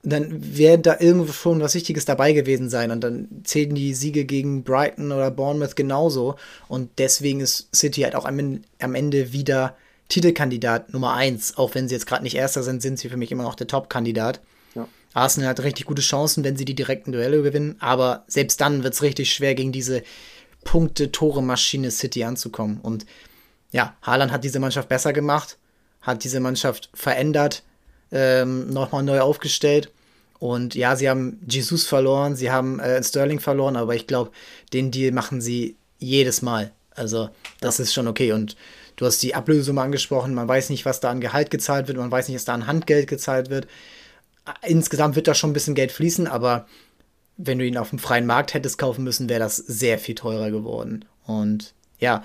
dann wäre da irgendwo schon was Wichtiges dabei gewesen sein. Und dann zählen die Siege gegen Brighton oder Bournemouth genauso. Und deswegen ist City halt auch am, am Ende wieder Titelkandidat Nummer 1. Auch wenn sie jetzt gerade nicht Erster sind, sind sie für mich immer noch der Top-Kandidat. Ja. Arsenal hat richtig gute Chancen, wenn sie die direkten Duelle gewinnen. Aber selbst dann wird es richtig schwer, gegen diese Punkte-Tore-Maschine City anzukommen. Und ja, Haaland hat diese Mannschaft besser gemacht, hat diese Mannschaft verändert, ähm, nochmal neu aufgestellt. Und ja, sie haben Jesus verloren, sie haben äh, Sterling verloren, aber ich glaube, den Deal machen sie jedes Mal. Also, das ja. ist schon okay. Und Du hast die Ablösesumme angesprochen, man weiß nicht, was da an Gehalt gezahlt wird, man weiß nicht, was da an Handgeld gezahlt wird. Insgesamt wird da schon ein bisschen Geld fließen, aber wenn du ihn auf dem freien Markt hättest kaufen müssen, wäre das sehr viel teurer geworden. Und ja,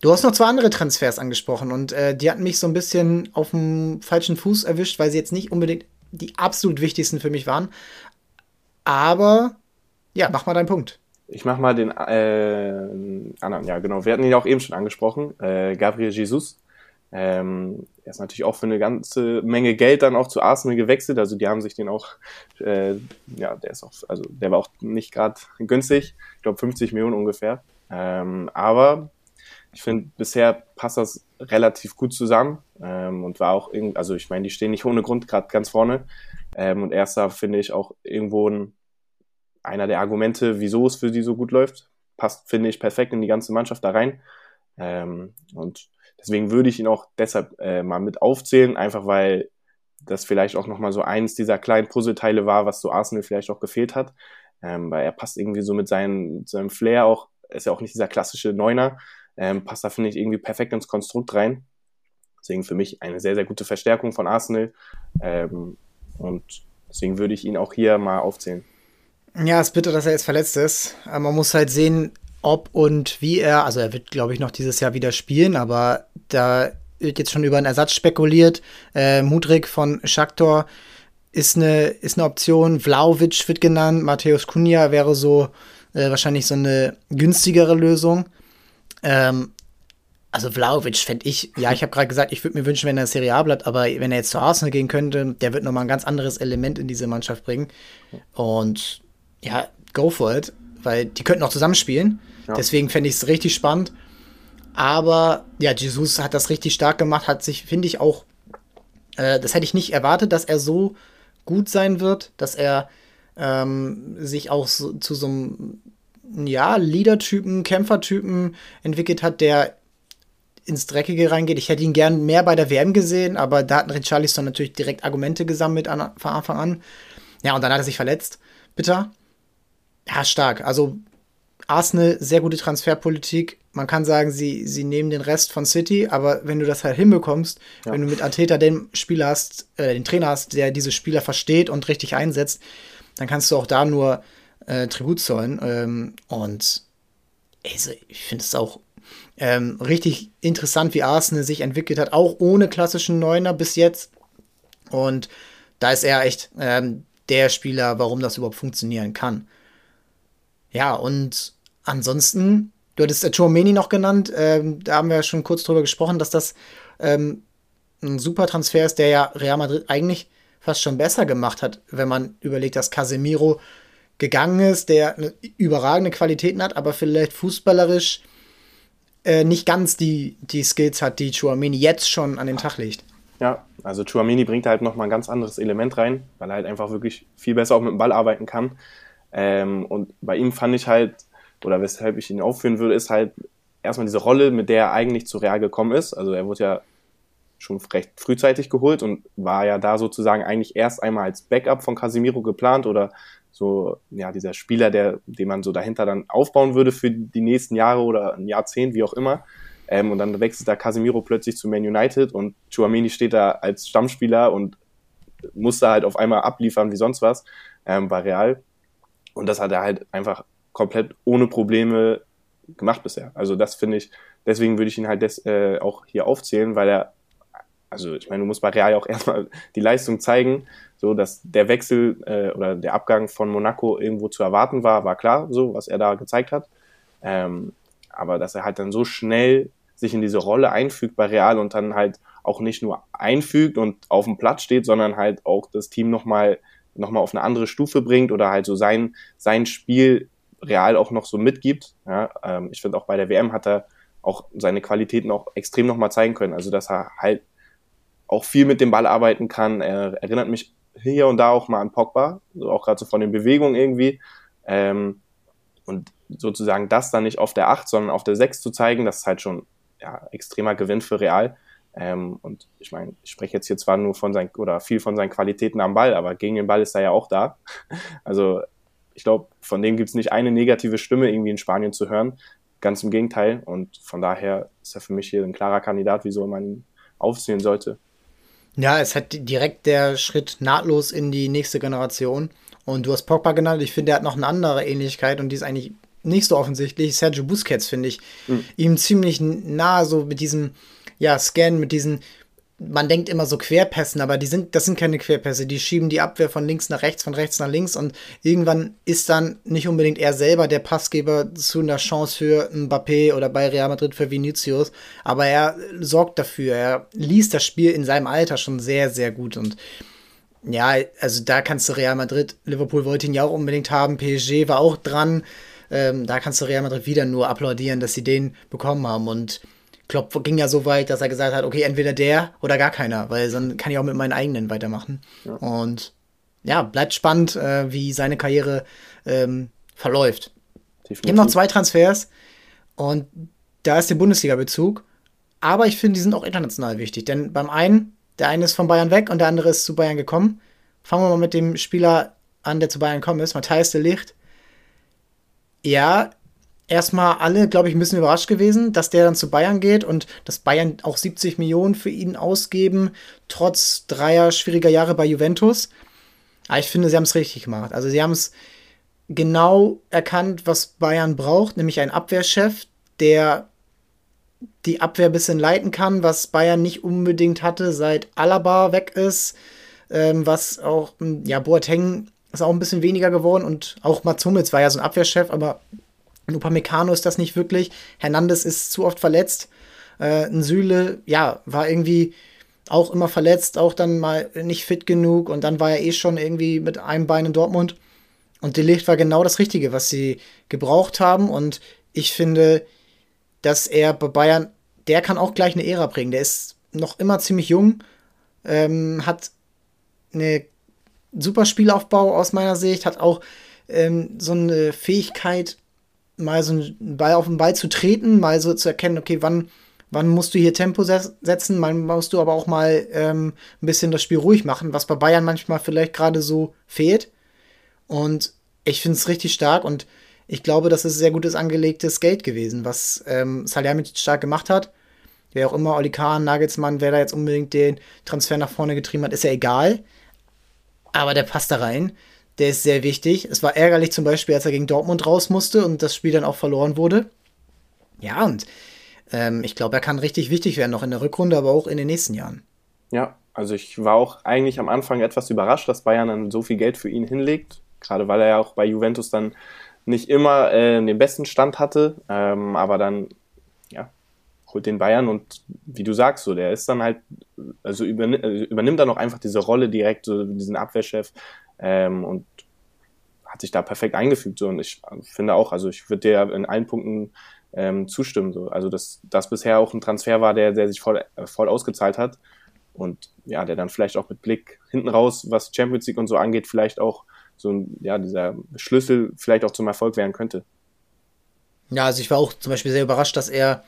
du hast noch zwei andere Transfers angesprochen und äh, die hatten mich so ein bisschen auf dem falschen Fuß erwischt, weil sie jetzt nicht unbedingt die absolut wichtigsten für mich waren. Aber ja, mach mal deinen Punkt. Ich mache mal den äh, anderen, ja genau, wir hatten ihn auch eben schon angesprochen, äh, Gabriel Jesus. Ähm, er ist natürlich auch für eine ganze Menge Geld dann auch zu Arsenal gewechselt. Also die haben sich den auch, äh, ja, der ist auch, also der war auch nicht gerade günstig. Ich glaube 50 Millionen ungefähr. Ähm, aber ich finde, bisher passt das relativ gut zusammen ähm, und war auch irgendwie, also ich meine, die stehen nicht ohne Grund gerade ganz vorne. Ähm, und erster finde ich auch irgendwo ein einer der Argumente, wieso es für sie so gut läuft. Passt, finde ich, perfekt in die ganze Mannschaft da rein. Ähm, und deswegen würde ich ihn auch deshalb äh, mal mit aufzählen, einfach weil das vielleicht auch nochmal so eins dieser kleinen Puzzleteile war, was so Arsenal vielleicht auch gefehlt hat. Ähm, weil er passt irgendwie so mit seinem, seinem Flair auch, ist ja auch nicht dieser klassische Neuner, ähm, passt da, finde ich, irgendwie perfekt ins Konstrukt rein. Deswegen für mich eine sehr, sehr gute Verstärkung von Arsenal. Ähm, und deswegen würde ich ihn auch hier mal aufzählen. Ja, es ist bitter, dass er jetzt verletzt ist. Aber man muss halt sehen, ob und wie er, also er wird, glaube ich, noch dieses Jahr wieder spielen, aber da wird jetzt schon über einen Ersatz spekuliert. Äh, Mudrik von Shakhtar ist eine, ist eine Option. Vlaovic wird genannt. Matthäus Kunja wäre so äh, wahrscheinlich so eine günstigere Lösung. Ähm, also Vlaovic fände ich, ja, ich habe gerade gesagt, ich würde mir wünschen, wenn er Serie A bleibt, aber wenn er jetzt zu Arsenal gehen könnte, der wird nochmal ein ganz anderes Element in diese Mannschaft bringen. Und ja, go for it, weil die könnten auch zusammenspielen. Ja. Deswegen fände ich es richtig spannend. Aber ja, Jesus hat das richtig stark gemacht, hat sich, finde ich, auch, äh, das hätte ich nicht erwartet, dass er so gut sein wird, dass er ähm, sich auch so, zu so einem ja, Leader-Typen, Kämpfertypen entwickelt hat, der ins Dreckige reingeht. Ich hätte ihn gern mehr bei der WM gesehen, aber da hat Richarlison natürlich direkt Argumente gesammelt an, von Anfang an. Ja, und dann hat er sich verletzt. Bitter. Ja, stark. Also Arsenal, sehr gute Transferpolitik. Man kann sagen, sie, sie nehmen den Rest von City, aber wenn du das halt hinbekommst, ja. wenn du mit Arteta den Spieler hast, äh, den Trainer hast, der diese Spieler versteht und richtig einsetzt, dann kannst du auch da nur äh, Tribut zollen. Ähm, und also, ich finde es auch ähm, richtig interessant, wie Arsenal sich entwickelt hat, auch ohne klassischen Neuner bis jetzt. Und da ist er echt ähm, der Spieler, warum das überhaupt funktionieren kann. Ja, und ansonsten, du hattest Chouameni noch genannt, ähm, da haben wir ja schon kurz drüber gesprochen, dass das ähm, ein super Transfer ist, der ja Real Madrid eigentlich fast schon besser gemacht hat, wenn man überlegt, dass Casemiro gegangen ist, der überragende Qualitäten hat, aber vielleicht fußballerisch äh, nicht ganz die, die Skills hat, die Chuamini jetzt schon an den Tag legt. Ja, also Chuamini bringt halt nochmal ein ganz anderes Element rein, weil er halt einfach wirklich viel besser auch mit dem Ball arbeiten kann. Ähm, und bei ihm fand ich halt, oder weshalb ich ihn aufführen würde, ist halt erstmal diese Rolle, mit der er eigentlich zu Real gekommen ist. Also er wurde ja schon recht frühzeitig geholt und war ja da sozusagen eigentlich erst einmal als Backup von Casimiro geplant oder so, ja, dieser Spieler, der, den man so dahinter dann aufbauen würde für die nächsten Jahre oder ein Jahrzehnt, wie auch immer. Ähm, und dann wechselt da Casemiro plötzlich zu Man United und Chuamini steht da als Stammspieler und muss da halt auf einmal abliefern wie sonst was ähm, bei Real. Und das hat er halt einfach komplett ohne Probleme gemacht bisher. Also das finde ich, deswegen würde ich ihn halt des, äh, auch hier aufzählen, weil er, also ich meine, du musst bei Real auch erstmal die Leistung zeigen, so dass der Wechsel äh, oder der Abgang von Monaco irgendwo zu erwarten war, war klar, so was er da gezeigt hat. Ähm, aber dass er halt dann so schnell sich in diese Rolle einfügt bei Real und dann halt auch nicht nur einfügt und auf dem Platz steht, sondern halt auch das Team nochmal noch mal auf eine andere Stufe bringt oder halt so sein, sein Spiel real auch noch so mitgibt. Ja, ähm, ich finde auch bei der WM hat er auch seine Qualitäten auch extrem nochmal zeigen können. Also dass er halt auch viel mit dem Ball arbeiten kann. Er erinnert mich hier und da auch mal an Pogba, so auch gerade so von den Bewegungen irgendwie. Ähm, und sozusagen das dann nicht auf der 8, sondern auf der 6 zu zeigen, das ist halt schon ja, extremer Gewinn für Real. Ähm, und ich meine, ich spreche jetzt hier zwar nur von seinen oder viel von seinen Qualitäten am Ball, aber gegen den Ball ist er ja auch da. Also ich glaube, von dem gibt es nicht eine negative Stimme irgendwie in Spanien zu hören. Ganz im Gegenteil. Und von daher ist er für mich hier ein klarer Kandidat, wieso man ihn aufsehen sollte. Ja, es hat direkt der Schritt nahtlos in die nächste Generation. Und du hast Pogba genannt. Ich finde, er hat noch eine andere Ähnlichkeit und die ist eigentlich nicht so offensichtlich. Sergio Busquets finde ich mhm. ihm ziemlich nah, so mit diesem ja, Scan, mit diesen man denkt immer so Querpässen, aber die sind, das sind keine Querpässe. Die schieben die Abwehr von links nach rechts, von rechts nach links und irgendwann ist dann nicht unbedingt er selber der Passgeber zu einer Chance für Mbappé oder bei Real Madrid für Vinicius, aber er sorgt dafür. Er liest das Spiel in seinem Alter schon sehr, sehr gut und ja, also da kannst du Real Madrid, Liverpool wollte ihn ja auch unbedingt haben, PSG war auch dran. Ähm, da kannst du Real Madrid wieder nur applaudieren, dass sie den bekommen haben und Klopp ging ja so weit, dass er gesagt hat, okay, entweder der oder gar keiner, weil dann kann ich auch mit meinen eigenen weitermachen. Ja. Und ja, bleibt spannend, äh, wie seine Karriere ähm, verläuft. Definitiv. Habe noch zwei Transfers und da ist der Bundesliga-Bezug. Aber ich finde, die sind auch international wichtig. Denn beim einen, der eine ist von Bayern weg und der andere ist zu Bayern gekommen. Fangen wir mal mit dem Spieler an, der zu Bayern gekommen ist, Matthias de Licht. Ja, erstmal alle, glaube ich, ein bisschen überrascht gewesen, dass der dann zu Bayern geht und dass Bayern auch 70 Millionen für ihn ausgeben, trotz dreier schwieriger Jahre bei Juventus. Aber ich finde, sie haben es richtig gemacht. Also sie haben es genau erkannt, was Bayern braucht, nämlich ein Abwehrchef, der die Abwehr ein bisschen leiten kann, was Bayern nicht unbedingt hatte, seit Alaba weg ist, ähm, was auch, ja, Boateng ist auch ein bisschen weniger geworden und auch Mats Hummels war ja so ein Abwehrchef, aber Upamecano ist das nicht wirklich. Hernandez ist zu oft verletzt. Äh, ein Süle, ja, war irgendwie auch immer verletzt, auch dann mal nicht fit genug und dann war er eh schon irgendwie mit einem Bein in Dortmund. Und Delicht war genau das Richtige, was sie gebraucht haben. Und ich finde, dass er bei Bayern, der kann auch gleich eine Ära bringen. Der ist noch immer ziemlich jung, ähm, hat eine super Spielaufbau aus meiner Sicht, hat auch ähm, so eine Fähigkeit, mal so einen Ball auf den Ball zu treten, mal so zu erkennen, okay, wann, wann musst du hier Tempo setzen, wann musst du aber auch mal ähm, ein bisschen das Spiel ruhig machen, was bei Bayern manchmal vielleicht gerade so fehlt. Und ich finde es richtig stark und ich glaube, das ist sehr gutes angelegtes Geld gewesen, was ähm, Salihamidzic stark gemacht hat. Wer auch immer, Oli Kahn, Nagelsmann, wer da jetzt unbedingt den Transfer nach vorne getrieben hat, ist ja egal. Aber der passt da rein der ist sehr wichtig. Es war ärgerlich zum Beispiel, als er gegen Dortmund raus musste und das Spiel dann auch verloren wurde. Ja, und ähm, ich glaube, er kann richtig wichtig werden, noch in der Rückrunde, aber auch in den nächsten Jahren. Ja, also ich war auch eigentlich am Anfang etwas überrascht, dass Bayern dann so viel Geld für ihn hinlegt, gerade weil er ja auch bei Juventus dann nicht immer äh, den besten Stand hatte, ähm, aber dann ja, holt den Bayern und wie du sagst, so, der ist dann halt, also übernimmt, also übernimmt dann auch einfach diese Rolle direkt, so diesen Abwehrchef ähm, und hat sich da perfekt eingefügt. So. Und ich finde auch, also ich würde dir in allen Punkten ähm, zustimmen. So. Also dass das bisher auch ein Transfer war, der, der sich voll, äh, voll ausgezahlt hat. Und ja, der dann vielleicht auch mit Blick hinten raus, was Champions League und so angeht, vielleicht auch so ein, ja, dieser Schlüssel vielleicht auch zum Erfolg werden könnte. Ja, also ich war auch zum Beispiel sehr überrascht, dass er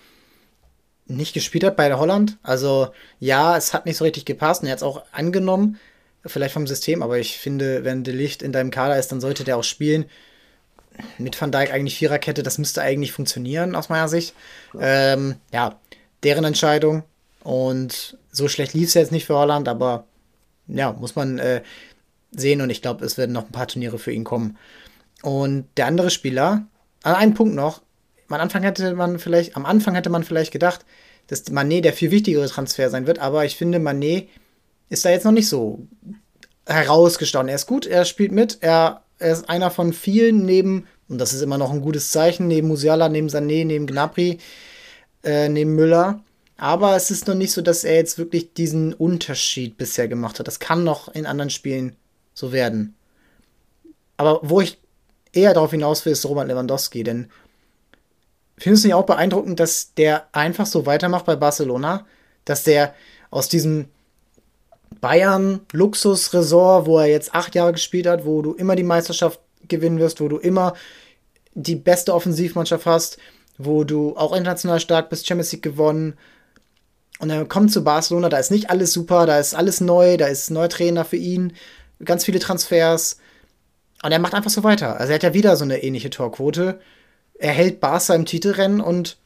nicht gespielt hat bei Holland. Also ja, es hat nicht so richtig gepasst und er hat es auch angenommen, vielleicht vom System, aber ich finde, wenn De Licht in deinem Kader ist, dann sollte der auch spielen. Mit Van Dijk eigentlich Viererkette, das müsste eigentlich funktionieren aus meiner Sicht. Ja, ähm, ja deren Entscheidung. Und so schlecht lief es jetzt nicht für Holland, aber ja, muss man äh, sehen und ich glaube, es werden noch ein paar Turniere für ihn kommen. Und der andere Spieler, an einen Punkt noch, am Anfang hätte man vielleicht, am Anfang hätte man vielleicht gedacht, dass Manet der viel wichtigere Transfer sein wird, aber ich finde, Manet ist da jetzt noch nicht so herausgestochen. Er ist gut, er spielt mit, er, er ist einer von vielen neben, und das ist immer noch ein gutes Zeichen, neben Musiala, neben Sané, neben Gnabry, äh, neben Müller. Aber es ist noch nicht so, dass er jetzt wirklich diesen Unterschied bisher gemacht hat. Das kann noch in anderen Spielen so werden. Aber wo ich eher darauf hinaus will, ist Robert Lewandowski, denn findest du nicht auch beeindruckend, dass der einfach so weitermacht bei Barcelona? Dass der aus diesem Bayern-Luxus-Resort, wo er jetzt acht Jahre gespielt hat, wo du immer die Meisterschaft gewinnen wirst, wo du immer die beste Offensivmannschaft hast, wo du auch international stark bist, Champions League gewonnen. Und er kommt zu Barcelona, da ist nicht alles super, da ist alles neu, da ist neuer Trainer für ihn, ganz viele Transfers. Und er macht einfach so weiter. Also er hat ja wieder so eine ähnliche Torquote. Er hält Barca im Titelrennen und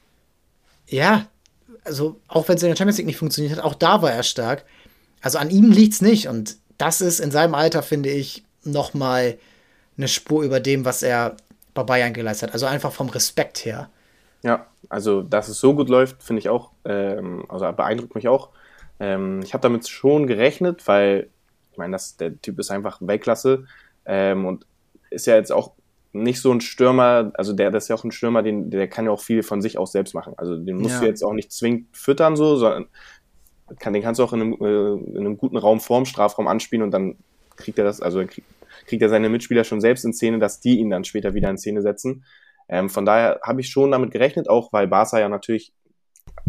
ja, also auch wenn es in der Champions League nicht funktioniert hat, auch da war er stark. Also an ihm liegt es nicht. Und das ist in seinem Alter, finde ich, noch mal eine Spur über dem, was er bei Bayern geleistet hat. Also einfach vom Respekt her. Ja, also dass es so gut läuft, finde ich auch, ähm, also beeindruckt mich auch. Ähm, ich habe damit schon gerechnet, weil ich meine, der Typ ist einfach Weltklasse ähm, und ist ja jetzt auch nicht so ein Stürmer, also der, das ist ja auch ein Stürmer, den, der kann ja auch viel von sich aus selbst machen. Also den musst ja. du jetzt auch nicht zwingend füttern, so, sondern kann, den kannst du auch in einem, äh, in einem guten Raum vorm Strafraum anspielen und dann kriegt er das, also kriegt, er seine Mitspieler schon selbst in Szene, dass die ihn dann später wieder in Szene setzen. Ähm, von daher habe ich schon damit gerechnet, auch weil Barca ja natürlich,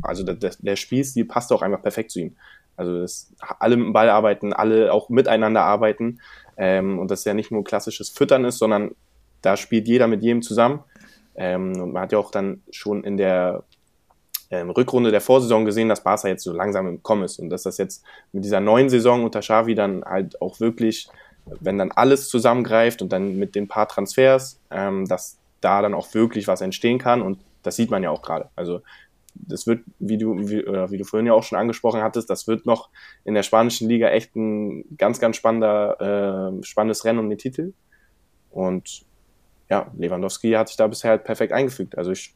also der, der Spielstil passt auch einfach perfekt zu ihm. Also das, alle mit dem Ball arbeiten, alle auch miteinander arbeiten ähm, und das ja nicht nur klassisches Füttern ist, sondern da spielt jeder mit jedem zusammen. Ähm, und man hat ja auch dann schon in der ähm, Rückrunde der Vorsaison gesehen, dass Barca jetzt so langsam im Kommen ist und dass das jetzt mit dieser neuen Saison unter Xavi dann halt auch wirklich, wenn dann alles zusammengreift und dann mit den paar Transfers, ähm, dass da dann auch wirklich was entstehen kann und das sieht man ja auch gerade. Also das wird, wie du, wie, wie du vorhin ja auch schon angesprochen hattest, das wird noch in der spanischen Liga echt ein ganz, ganz spannender, äh, spannendes Rennen um den Titel. Und ja, Lewandowski hat sich da bisher halt perfekt eingefügt. Also ich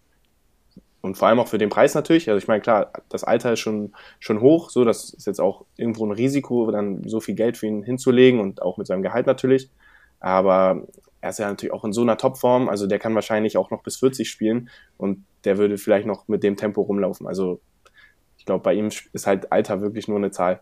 und vor allem auch für den Preis natürlich. Also ich meine, klar, das Alter ist schon, schon hoch, so, das ist jetzt auch irgendwo ein Risiko, dann so viel Geld für ihn hinzulegen und auch mit seinem Gehalt natürlich. Aber er ist ja natürlich auch in so einer Topform, also der kann wahrscheinlich auch noch bis 40 spielen und der würde vielleicht noch mit dem Tempo rumlaufen. Also ich glaube, bei ihm ist halt Alter wirklich nur eine Zahl.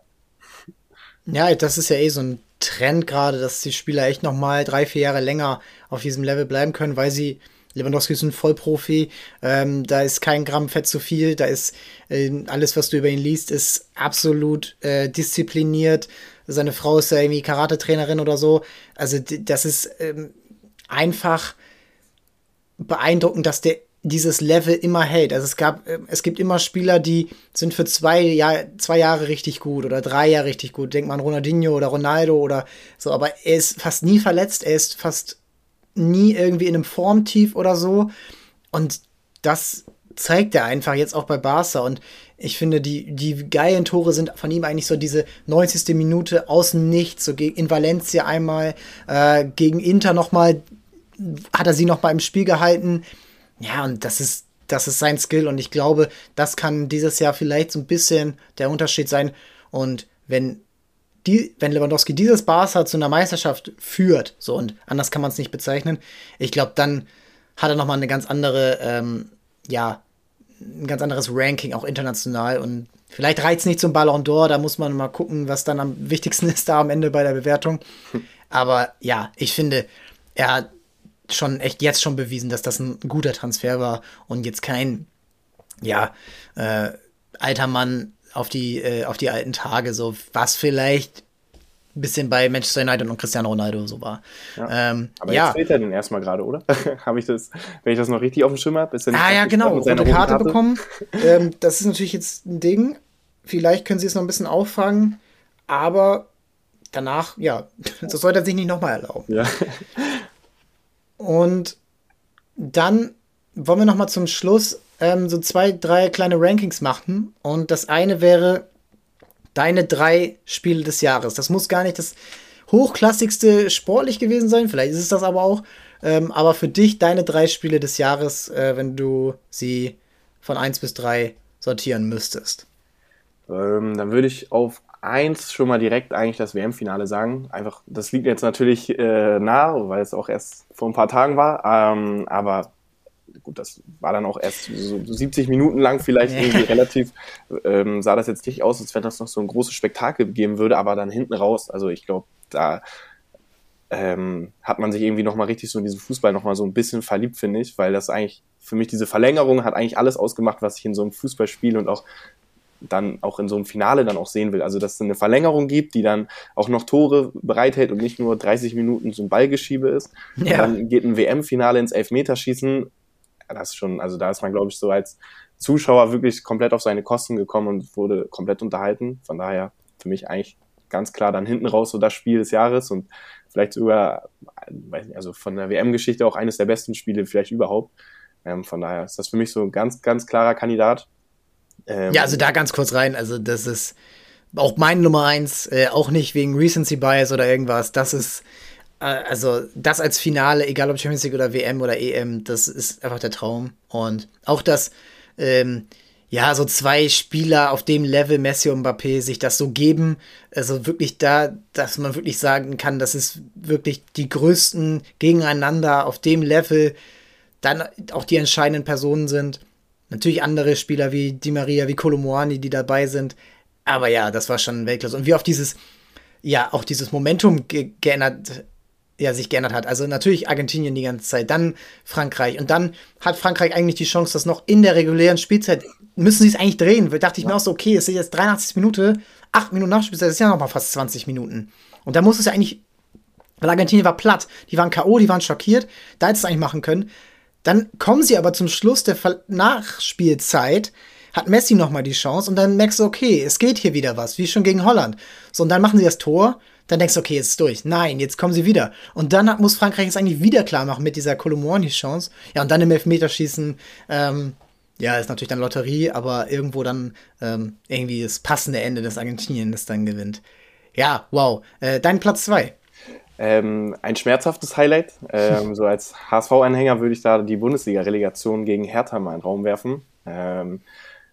Ja, das ist ja eh so ein Trend gerade, dass die Spieler echt noch mal drei, vier Jahre länger auf diesem Level bleiben können, weil sie Lewandowski ist ein Vollprofi, ähm, da ist kein Gramm Fett zu viel, da ist äh, alles, was du über ihn liest, ist absolut äh, diszipliniert. Seine Frau ist ja irgendwie Karate-Trainerin oder so. Also das ist ähm, einfach beeindruckend, dass der dieses Level immer hält. Also es gab, äh, es gibt immer Spieler, die sind für zwei, Jahr, zwei Jahre richtig gut oder drei Jahre richtig gut. Denkt man Ronaldinho oder Ronaldo oder so, aber er ist fast nie verletzt, er ist fast nie irgendwie in einem Formtief oder so. Und das zeigt er einfach jetzt auch bei Barca. Und ich finde, die, die geilen Tore sind von ihm eigentlich so diese 90. Minute außen nichts. So in Valencia einmal, äh, gegen Inter nochmal, hat er sie nochmal im Spiel gehalten. Ja, und das ist, das ist sein Skill. Und ich glaube, das kann dieses Jahr vielleicht so ein bisschen der Unterschied sein. Und wenn die, wenn Lewandowski dieses Barca zu einer Meisterschaft führt, so und anders kann man es nicht bezeichnen, ich glaube, dann hat er nochmal eine ganz andere, ähm, ja, ein ganz anderes Ranking, auch international. Und vielleicht reizt nicht zum Ballon d'Or, da muss man mal gucken, was dann am wichtigsten ist da am Ende bei der Bewertung. Aber ja, ich finde, er hat schon echt jetzt schon bewiesen, dass das ein guter Transfer war und jetzt kein, ja, äh, alter Mann auf die, äh, auf die alten Tage, so was vielleicht ein bisschen bei Manchester United und Cristiano Ronaldo so war. Ja. Ähm, Aber ja. jetzt fehlt er den erstmal gerade, oder? habe ich das, wenn ich das noch richtig auf dem Schirm habe, ist er nicht Ah ja, genau, rote Karte, Karte bekommen. ähm, das ist natürlich jetzt ein Ding. Vielleicht können sie es noch ein bisschen auffangen, aber danach, ja, das sollte er sich nicht nochmal erlauben. Ja. Und dann wollen wir nochmal zum Schluss ähm, so zwei, drei kleine Rankings machen. Und das eine wäre deine drei Spiele des Jahres. Das muss gar nicht das hochklassigste sportlich gewesen sein, vielleicht ist es das aber auch. Ähm, aber für dich deine drei Spiele des Jahres, äh, wenn du sie von 1 bis 3 sortieren müsstest. Ähm, dann würde ich auf eins schon mal direkt eigentlich das WM-Finale sagen. Einfach, das liegt jetzt natürlich äh, nah, weil es auch erst vor ein paar Tagen war. Ähm, aber gut, das war dann auch erst so 70 Minuten lang vielleicht irgendwie relativ, ähm, sah das jetzt nicht aus, als wenn das noch so ein großes Spektakel geben würde, aber dann hinten raus, also ich glaube, da ähm, hat man sich irgendwie nochmal richtig so in diesen Fußball nochmal so ein bisschen verliebt, finde ich, weil das eigentlich für mich diese Verlängerung hat eigentlich alles ausgemacht, was ich in so einem Fußballspiel und auch dann auch in so einem Finale dann auch sehen will. Also dass es eine Verlängerung gibt, die dann auch noch Tore bereithält und nicht nur 30 Minuten so ein Ballgeschiebe ist. Ja. Dann geht ein WM-Finale ins Elfmeterschießen. Das schon, also da ist man, glaube ich, so als Zuschauer wirklich komplett auf seine Kosten gekommen und wurde komplett unterhalten. Von daher für mich eigentlich ganz klar dann hinten raus so das Spiel des Jahres und vielleicht sogar, weiß nicht, also von der WM-Geschichte auch eines der besten Spiele vielleicht überhaupt. Ähm, von daher ist das für mich so ein ganz, ganz klarer Kandidat. Ähm, ja, also da ganz kurz rein. Also, das ist auch mein Nummer eins, äh, auch nicht wegen Recency Bias oder irgendwas. Das ist, also, das als Finale, egal ob Champions League oder WM oder EM, das ist einfach der Traum. Und auch das, ähm, ja, so zwei Spieler auf dem Level, Messi und Mbappé, sich das so geben, also wirklich da, dass man wirklich sagen kann, das ist wirklich die größten gegeneinander auf dem Level, dann auch die entscheidenden Personen sind. Natürlich andere Spieler wie Di Maria, wie Kolomoani, die dabei sind. Aber ja, das war schon Weltklasse. Und wie oft dieses, ja, auch dieses Momentum ge geändert, ja, sich geändert hat. Also natürlich Argentinien die ganze Zeit, dann Frankreich. Und dann hat Frankreich eigentlich die Chance, dass noch in der regulären Spielzeit müssen sie es eigentlich drehen. Da dachte ich ja. mir auch so, okay, es ist jetzt 83 Minuten, 8 Minuten Nachspielzeit, das ist ja noch mal fast 20 Minuten. Und da muss es ja eigentlich, weil Argentinien war platt, die waren K.O., die waren schockiert, da hätte es eigentlich machen können. Dann kommen sie aber zum Schluss der Nachspielzeit, hat Messi nochmal die Chance und dann merkst du, okay, es geht hier wieder was, wie schon gegen Holland. So, und dann machen sie das Tor, dann denkst du, okay, jetzt ist durch. Nein, jetzt kommen sie wieder. Und dann muss Frankreich es eigentlich wieder klar machen mit dieser Colomboani-Chance. Ja, und dann im Elfmeterschießen, ähm, ja, ist natürlich dann Lotterie, aber irgendwo dann ähm, irgendwie das passende Ende des Argentinien, das dann gewinnt. Ja, wow. Äh, dein Platz zwei. Ähm, ein schmerzhaftes Highlight. Ähm, so als HSV-Anhänger würde ich da die Bundesliga-Relegation gegen Hertha mal in den Raum werfen. Ähm,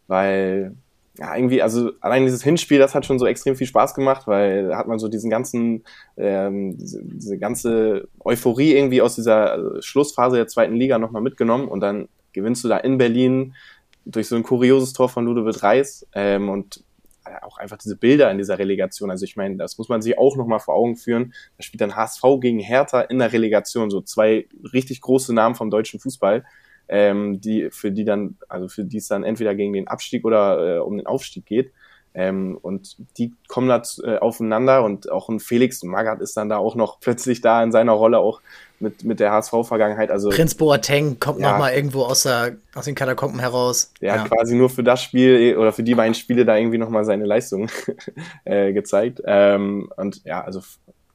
weil ja, irgendwie, also allein dieses Hinspiel, das hat schon so extrem viel Spaß gemacht, weil da hat man so diesen ganzen, ähm, diese, diese ganze Euphorie irgendwie aus dieser Schlussphase der zweiten Liga nochmal mitgenommen und dann gewinnst du da in Berlin durch so ein kurioses Tor von Ludovic Reis ähm, und auch einfach diese Bilder in dieser Relegation. Also ich meine, das muss man sich auch nochmal vor Augen führen. Da spielt dann HSV gegen Hertha in der Relegation, so zwei richtig große Namen vom deutschen Fußball, ähm, die für die dann, also für die es dann entweder gegen den Abstieg oder äh, um den Aufstieg geht. Ähm, und die kommen da äh, aufeinander und auch ein Felix Magath ist dann da auch noch plötzlich da in seiner Rolle auch mit, mit der HSV-Vergangenheit. Also, Prinz Boateng kommt ja, noch mal irgendwo aus, der, aus den Katakomben heraus. Der ja. hat quasi nur für das Spiel oder für die beiden Spiele da irgendwie noch mal seine Leistung äh, gezeigt. Ähm, und ja, also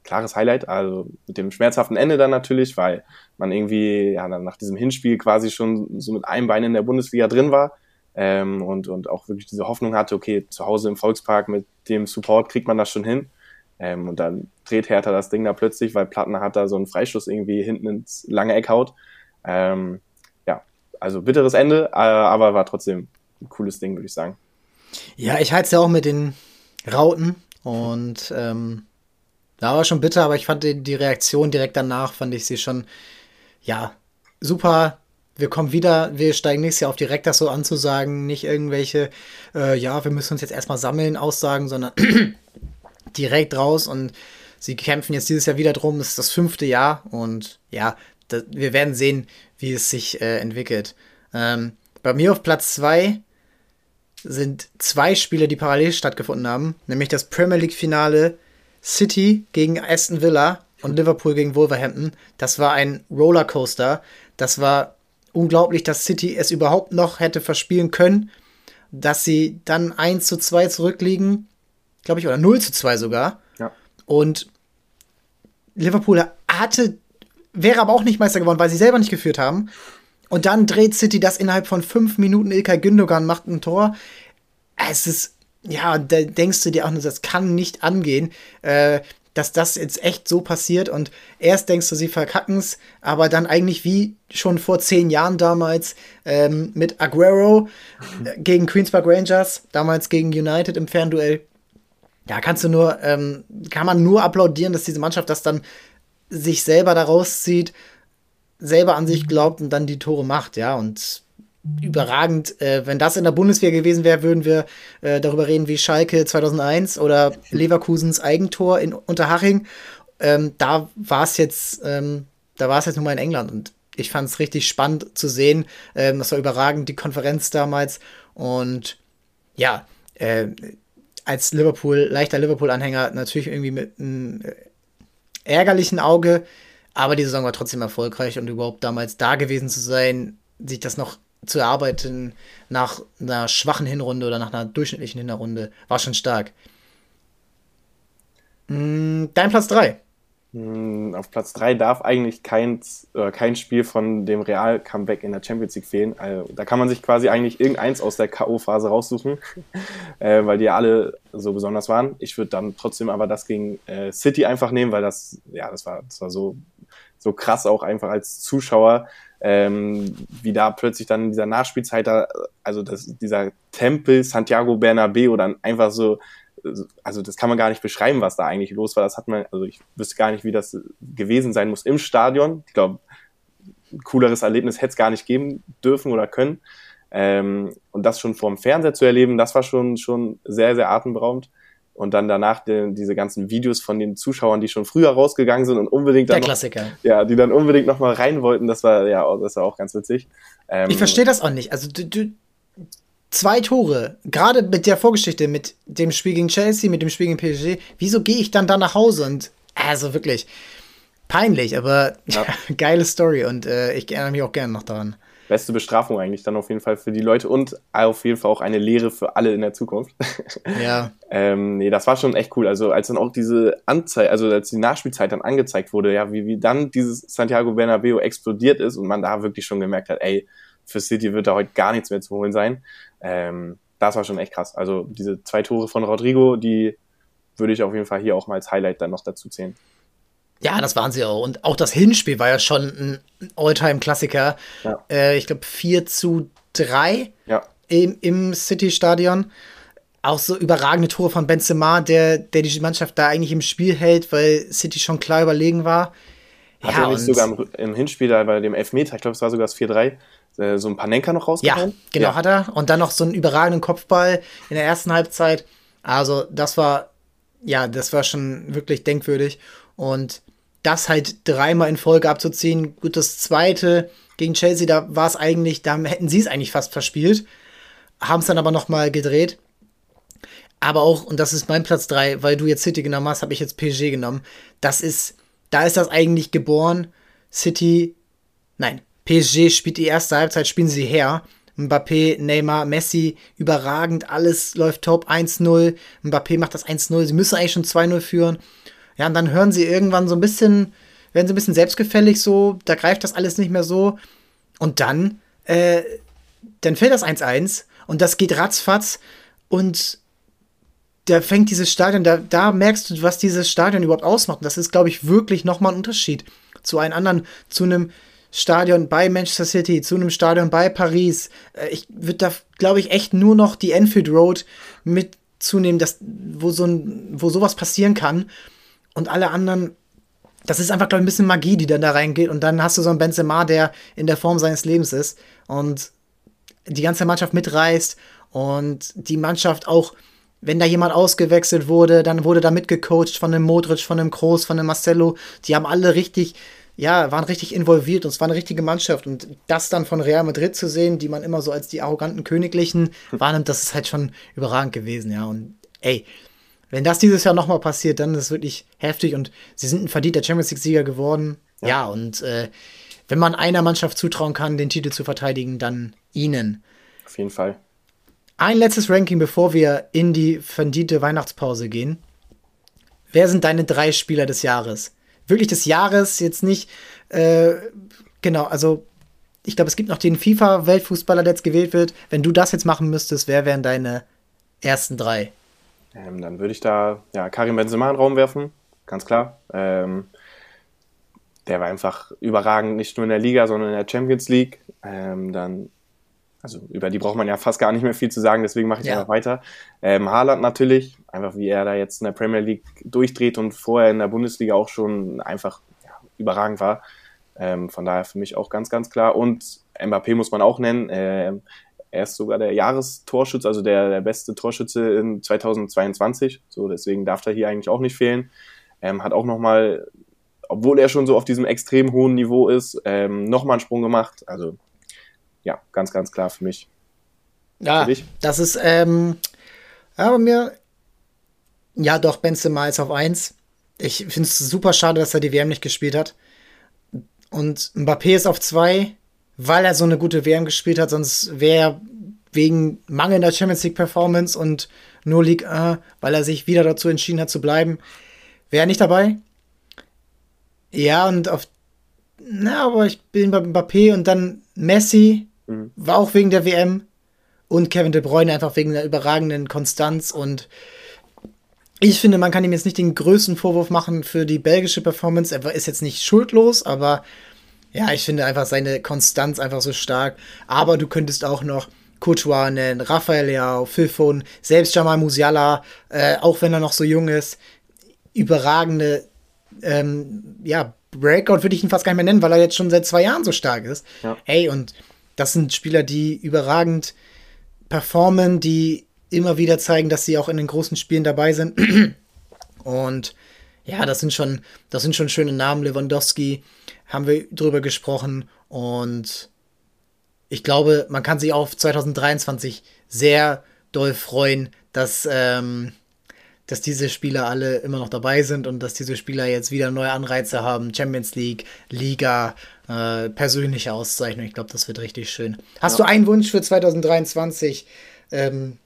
klares Highlight, also mit dem schmerzhaften Ende dann natürlich, weil man irgendwie ja, dann nach diesem Hinspiel quasi schon so mit einem Bein in der Bundesliga drin war ähm, und, und auch wirklich diese Hoffnung hatte, okay, zu Hause im Volkspark mit dem Support kriegt man das schon hin. Ähm, und dann dreht Hertha das Ding da plötzlich, weil Plattner hat da so einen Freischuss irgendwie hinten ins lange Eck haut. Ähm, ja, also bitteres Ende, äh, aber war trotzdem ein cooles Ding, würde ich sagen. Ja, ich es ja auch mit den Rauten und ähm, da war schon bitter, aber ich fand die, Reaktion direkt danach, fand ich sie schon, ja, super wir kommen wieder, wir steigen nächstes Jahr auf direkt das so anzusagen, nicht irgendwelche, äh, ja, wir müssen uns jetzt erstmal sammeln, Aussagen, sondern direkt raus und sie kämpfen jetzt dieses Jahr wieder drum, das ist das fünfte Jahr und ja, das, wir werden sehen, wie es sich äh, entwickelt. Ähm, bei mir auf Platz zwei sind zwei Spiele, die parallel stattgefunden haben, nämlich das Premier League Finale City gegen Aston Villa und Liverpool gegen Wolverhampton. Das war ein Rollercoaster. Das war unglaublich, dass City es überhaupt noch hätte verspielen können, dass sie dann 1 zu 2 zurückliegen, glaube ich, oder 0 zu 2 sogar. Ja. Und Liverpool hatte, wäre aber auch nicht Meister geworden, weil sie selber nicht geführt haben. Und dann dreht City das innerhalb von fünf Minuten. Ilkay Gündogan macht ein Tor. Es ist, ja, da denkst du dir auch nur, das kann nicht angehen. Äh, dass das jetzt echt so passiert und erst denkst du, sie verkacken es, aber dann eigentlich wie schon vor zehn Jahren damals ähm, mit Aguero äh, gegen Queens Park Rangers, damals gegen United im Fernduell. Da kannst du nur, ähm, kann man nur applaudieren, dass diese Mannschaft das dann sich selber da rauszieht, selber an sich glaubt und dann die Tore macht, ja, und überragend. Äh, wenn das in der Bundeswehr gewesen wäre, würden wir äh, darüber reden wie Schalke 2001 oder Leverkusens Eigentor in Unterhaching. Ähm, da war es jetzt, ähm, da war es jetzt nur mal in England und ich fand es richtig spannend zu sehen. Ähm, das war überragend, die Konferenz damals und ja, äh, als Liverpool, leichter Liverpool-Anhänger natürlich irgendwie mit einem äh, ärgerlichen Auge, aber die Saison war trotzdem erfolgreich und überhaupt damals da gewesen zu sein, sich das noch zu erarbeiten nach einer schwachen Hinrunde oder nach einer durchschnittlichen Hinrunde war schon stark. Mm, dein Platz 3. Mm, auf Platz 3 darf eigentlich kein, äh, kein Spiel von dem Real-Comeback in der Champions League fehlen. Also, da kann man sich quasi eigentlich irgendeins aus der K.O.-Phase raussuchen, äh, weil die ja alle so besonders waren. Ich würde dann trotzdem aber das gegen äh, City einfach nehmen, weil das, ja, das war, das war so, so krass auch einfach als Zuschauer ähm, wie da plötzlich dann in dieser Nachspielzeit da, also das, dieser Tempel Santiago Bernabeu dann einfach so, also das kann man gar nicht beschreiben, was da eigentlich los war. Das hat man, also ich wüsste gar nicht, wie das gewesen sein muss im Stadion. Ich glaube, cooleres Erlebnis hätte es gar nicht geben dürfen oder können. Ähm, und das schon vorm Fernseher zu erleben, das war schon, schon sehr, sehr atemberaubend und dann danach die, diese ganzen Videos von den Zuschauern, die schon früher rausgegangen sind und unbedingt dann Der Klassiker. Noch, ja, die dann unbedingt noch mal rein wollten, das war ja, das war auch ganz witzig. Ähm, ich verstehe das auch nicht. Also du, du zwei Tore, gerade mit der Vorgeschichte, mit dem Spiel gegen Chelsea, mit dem Spiel gegen PSG, wieso gehe ich dann da nach Hause und also wirklich peinlich, aber ja. geile Story und äh, ich erinnere mich auch gerne noch daran beste Bestrafung eigentlich dann auf jeden Fall für die Leute und auf jeden Fall auch eine Lehre für alle in der Zukunft. Ja. ähm, nee, das war schon echt cool. Also als dann auch diese Anzeige, also als die Nachspielzeit dann angezeigt wurde, ja, wie, wie dann dieses Santiago Bernabeo explodiert ist und man da wirklich schon gemerkt hat, ey, für City wird da heute gar nichts mehr zu holen sein. Ähm, das war schon echt krass. Also diese zwei Tore von Rodrigo, die würde ich auf jeden Fall hier auch mal als Highlight dann noch dazu zählen. Ja, das waren sie auch. Und auch das Hinspiel war ja schon ein Alltime-Klassiker. Ja. Äh, ich glaube 4 zu 3 ja. im, im City-Stadion. Auch so überragende Tore von Benzema, der, der die Mannschaft da eigentlich im Spiel hält, weil City schon klar überlegen war. Hat ja, er nicht sogar im, im, Hinspiel da bei dem Elfmeter, ich glaube, es war sogar das 4-3, äh, so ein Panenka noch rausgehauen? Ja, genau, ja. hat er. Und dann noch so einen überragenden Kopfball in der ersten Halbzeit. Also, das war, ja, das war schon wirklich denkwürdig. Und das halt dreimal in Folge abzuziehen. Gut, das zweite gegen Chelsea, da war es eigentlich, da hätten sie es eigentlich fast verspielt, haben es dann aber noch mal gedreht. Aber auch, und das ist mein Platz 3, weil du jetzt City genommen hast, habe ich jetzt PSG genommen. Das ist, da ist das eigentlich geboren. City, nein, PSG spielt die erste Halbzeit, spielen sie her. Mbappé, Neymar, Messi, überragend, alles läuft top, 1-0. Mbappé macht das 1-0, sie müssen eigentlich schon 2-0 führen. Ja, und dann hören sie irgendwann so ein bisschen, werden sie ein bisschen selbstgefällig so, da greift das alles nicht mehr so. Und dann, äh, dann fällt das 1-1 und das geht ratzfatz und da fängt dieses Stadion, da, da merkst du, was dieses Stadion überhaupt ausmacht. Und das ist, glaube ich, wirklich nochmal ein Unterschied zu einem anderen, zu einem Stadion bei Manchester City, zu einem Stadion bei Paris. Äh, ich würde da, glaube ich, echt nur noch die Enfield Road mitzunehmen, wo, so wo sowas passieren kann. Und alle anderen das ist einfach, glaube ich, ein bisschen Magie, die dann da reingeht. Und dann hast du so einen Benzema, der in der Form seines Lebens ist und die ganze Mannschaft mitreißt und die Mannschaft auch, wenn da jemand ausgewechselt wurde, dann wurde da mitgecoacht von dem Modric, von dem Kroos, von dem Marcelo. Die haben alle richtig, ja, waren richtig involviert und es war eine richtige Mannschaft. Und das dann von Real Madrid zu sehen, die man immer so als die arroganten Königlichen wahrnimmt, das ist halt schon überragend gewesen, ja. Und ey, wenn das dieses Jahr nochmal passiert, dann ist es wirklich heftig und sie sind ein verdienter Champions League-Sieger geworden. Ja, ja und äh, wenn man einer Mannschaft zutrauen kann, den Titel zu verteidigen, dann ihnen. Auf jeden Fall. Ein letztes Ranking, bevor wir in die verdiente Weihnachtspause gehen. Wer sind deine drei Spieler des Jahres? Wirklich des Jahres, jetzt nicht, äh, genau, also ich glaube, es gibt noch den FIFA-Weltfußballer, der jetzt gewählt wird. Wenn du das jetzt machen müsstest, wer wären deine ersten drei? Ähm, dann würde ich da ja, Karim Benzema in den Raum werfen, ganz klar. Ähm, der war einfach überragend, nicht nur in der Liga, sondern in der Champions League. Ähm, dann, also über die braucht man ja fast gar nicht mehr viel zu sagen, deswegen mache ich ja. einfach weiter. Ähm, Haaland natürlich, einfach wie er da jetzt in der Premier League durchdreht und vorher in der Bundesliga auch schon einfach ja, überragend war. Ähm, von daher für mich auch ganz, ganz klar. Und Mbappé muss man auch nennen. Ähm, er ist sogar der Jahrestorschütze, also der, der beste Torschütze in 2022. So, deswegen darf er hier eigentlich auch nicht fehlen. Ähm, hat auch nochmal, obwohl er schon so auf diesem extrem hohen Niveau ist, ähm, nochmal einen Sprung gemacht. Also, ja, ganz, ganz klar für mich. Ja, für das ist, ähm, ja, bei mir, ja, doch, Benzema ist auf 1. Ich finde es super schade, dass er die WM nicht gespielt hat. Und Mbappé ist auf 2 weil er so eine gute WM gespielt hat, sonst wäre er wegen mangelnder Champions League Performance und nur League 1, weil er sich wieder dazu entschieden hat zu bleiben, wäre er nicht dabei. Ja, und auf na, aber ich bin bei Mbappé und dann Messi mhm. war auch wegen der WM und Kevin De Bruyne einfach wegen der überragenden Konstanz und ich finde, man kann ihm jetzt nicht den größten Vorwurf machen für die belgische Performance. Er ist jetzt nicht schuldlos, aber ja, ich finde einfach seine Konstanz einfach so stark. Aber du könntest auch noch Courtois nennen, Raphael Leao, Philfon, selbst Jamal Musiala, äh, auch wenn er noch so jung ist, überragende, ähm, ja, Breakout würde ich ihn fast gar nicht mehr nennen, weil er jetzt schon seit zwei Jahren so stark ist. Ja. Hey, und das sind Spieler, die überragend performen, die immer wieder zeigen, dass sie auch in den großen Spielen dabei sind. und ja, das sind schon, das sind schon schöne Namen. Lewandowski, haben wir drüber gesprochen und ich glaube, man kann sich auf 2023 sehr doll freuen, dass, ähm, dass diese Spieler alle immer noch dabei sind und dass diese Spieler jetzt wieder neue Anreize haben. Champions League, Liga, äh, persönliche Auszeichnung. Ich glaube, das wird richtig schön. Hast ja. du einen Wunsch für 2023? Ähm,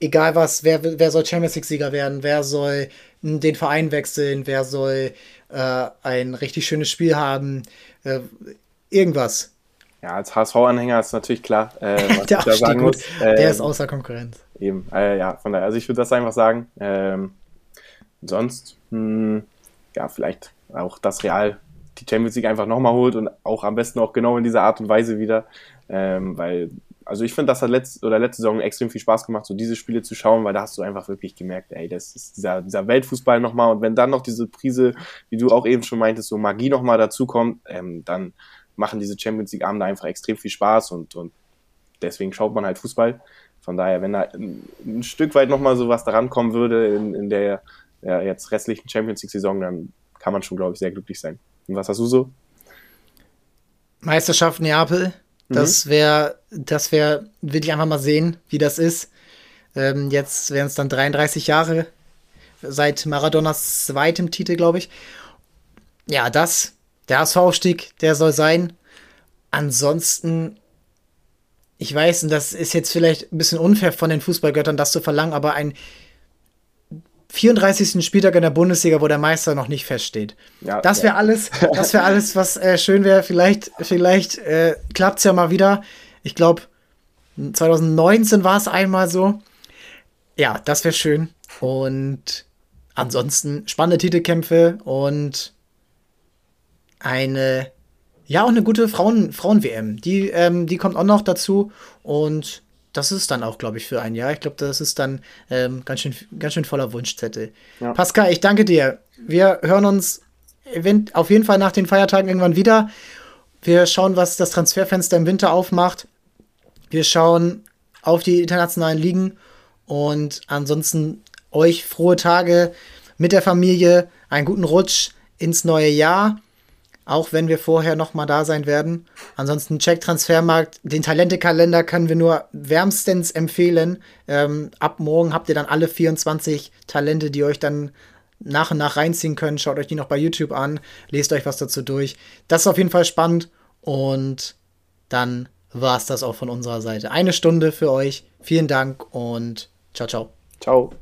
egal was, wer, wer soll Champions League-Sieger werden? Wer soll den Verein wechseln? Wer soll äh, ein richtig schönes Spiel haben, äh, irgendwas. Ja, als HSV-Anhänger ist natürlich klar, äh, was der ich da sagen muss. Ähm, der ist außer Konkurrenz. Eben, äh, ja, von daher, also ich würde das einfach sagen. Ähm, sonst, mh, hm, ja, vielleicht auch das Real die Champions League einfach nochmal holt und auch am besten auch genau in dieser Art und Weise wieder, ähm, weil also ich finde, das hat letzte oder letzte Saison extrem viel Spaß gemacht, so diese Spiele zu schauen, weil da hast du einfach wirklich gemerkt, ey, das ist dieser, dieser Weltfußball nochmal und wenn dann noch diese Prise, wie du auch eben schon meintest, so Magie nochmal dazukommt, ähm, dann machen diese Champions League Abende einfach extrem viel Spaß und, und deswegen schaut man halt Fußball. Von daher, wenn da ein, ein Stück weit nochmal so was daran kommen würde in, in der ja, jetzt restlichen Champions League Saison, dann kann man schon, glaube ich, sehr glücklich sein. Und was hast du so? Meisterschaft Neapel, das wäre, mhm. das wäre, will ich einfach mal sehen, wie das ist. Ähm, jetzt wären es dann 33 Jahre seit Maradonas zweitem Titel, glaube ich. Ja, das, der HSV-Aufstieg, der soll sein. Ansonsten, ich weiß, und das ist jetzt vielleicht ein bisschen unfair von den Fußballgöttern, das zu verlangen, aber ein 34. Spieltag in der Bundesliga, wo der Meister noch nicht feststeht. Ja, das wäre ja. alles, das wäre alles, was äh, schön wäre. Vielleicht, vielleicht äh, klappt es ja mal wieder. Ich glaube, 2019 war es einmal so. Ja, das wäre schön. Und ansonsten spannende Titelkämpfe und eine, ja, auch eine gute Frauen-WM. Frauen die, ähm, die kommt auch noch dazu. Und das ist dann auch, glaube ich, für ein Jahr. Ich glaube, das ist dann ähm, ganz, schön, ganz schön voller Wunschzettel. Ja. Pascal, ich danke dir. Wir hören uns auf jeden Fall nach den Feiertagen irgendwann wieder. Wir schauen, was das Transferfenster im Winter aufmacht. Wir schauen auf die internationalen Ligen und ansonsten euch frohe Tage mit der Familie, einen guten Rutsch ins neue Jahr, auch wenn wir vorher noch mal da sein werden. Ansonsten checkt Transfermarkt, den Talentekalender können wir nur wärmstens empfehlen. Ähm, ab morgen habt ihr dann alle 24 Talente, die euch dann nach und nach reinziehen können. Schaut euch die noch bei YouTube an, lest euch was dazu durch. Das ist auf jeden Fall spannend und dann war es das auch von unserer Seite. Eine Stunde für euch. Vielen Dank und ciao, ciao. Ciao.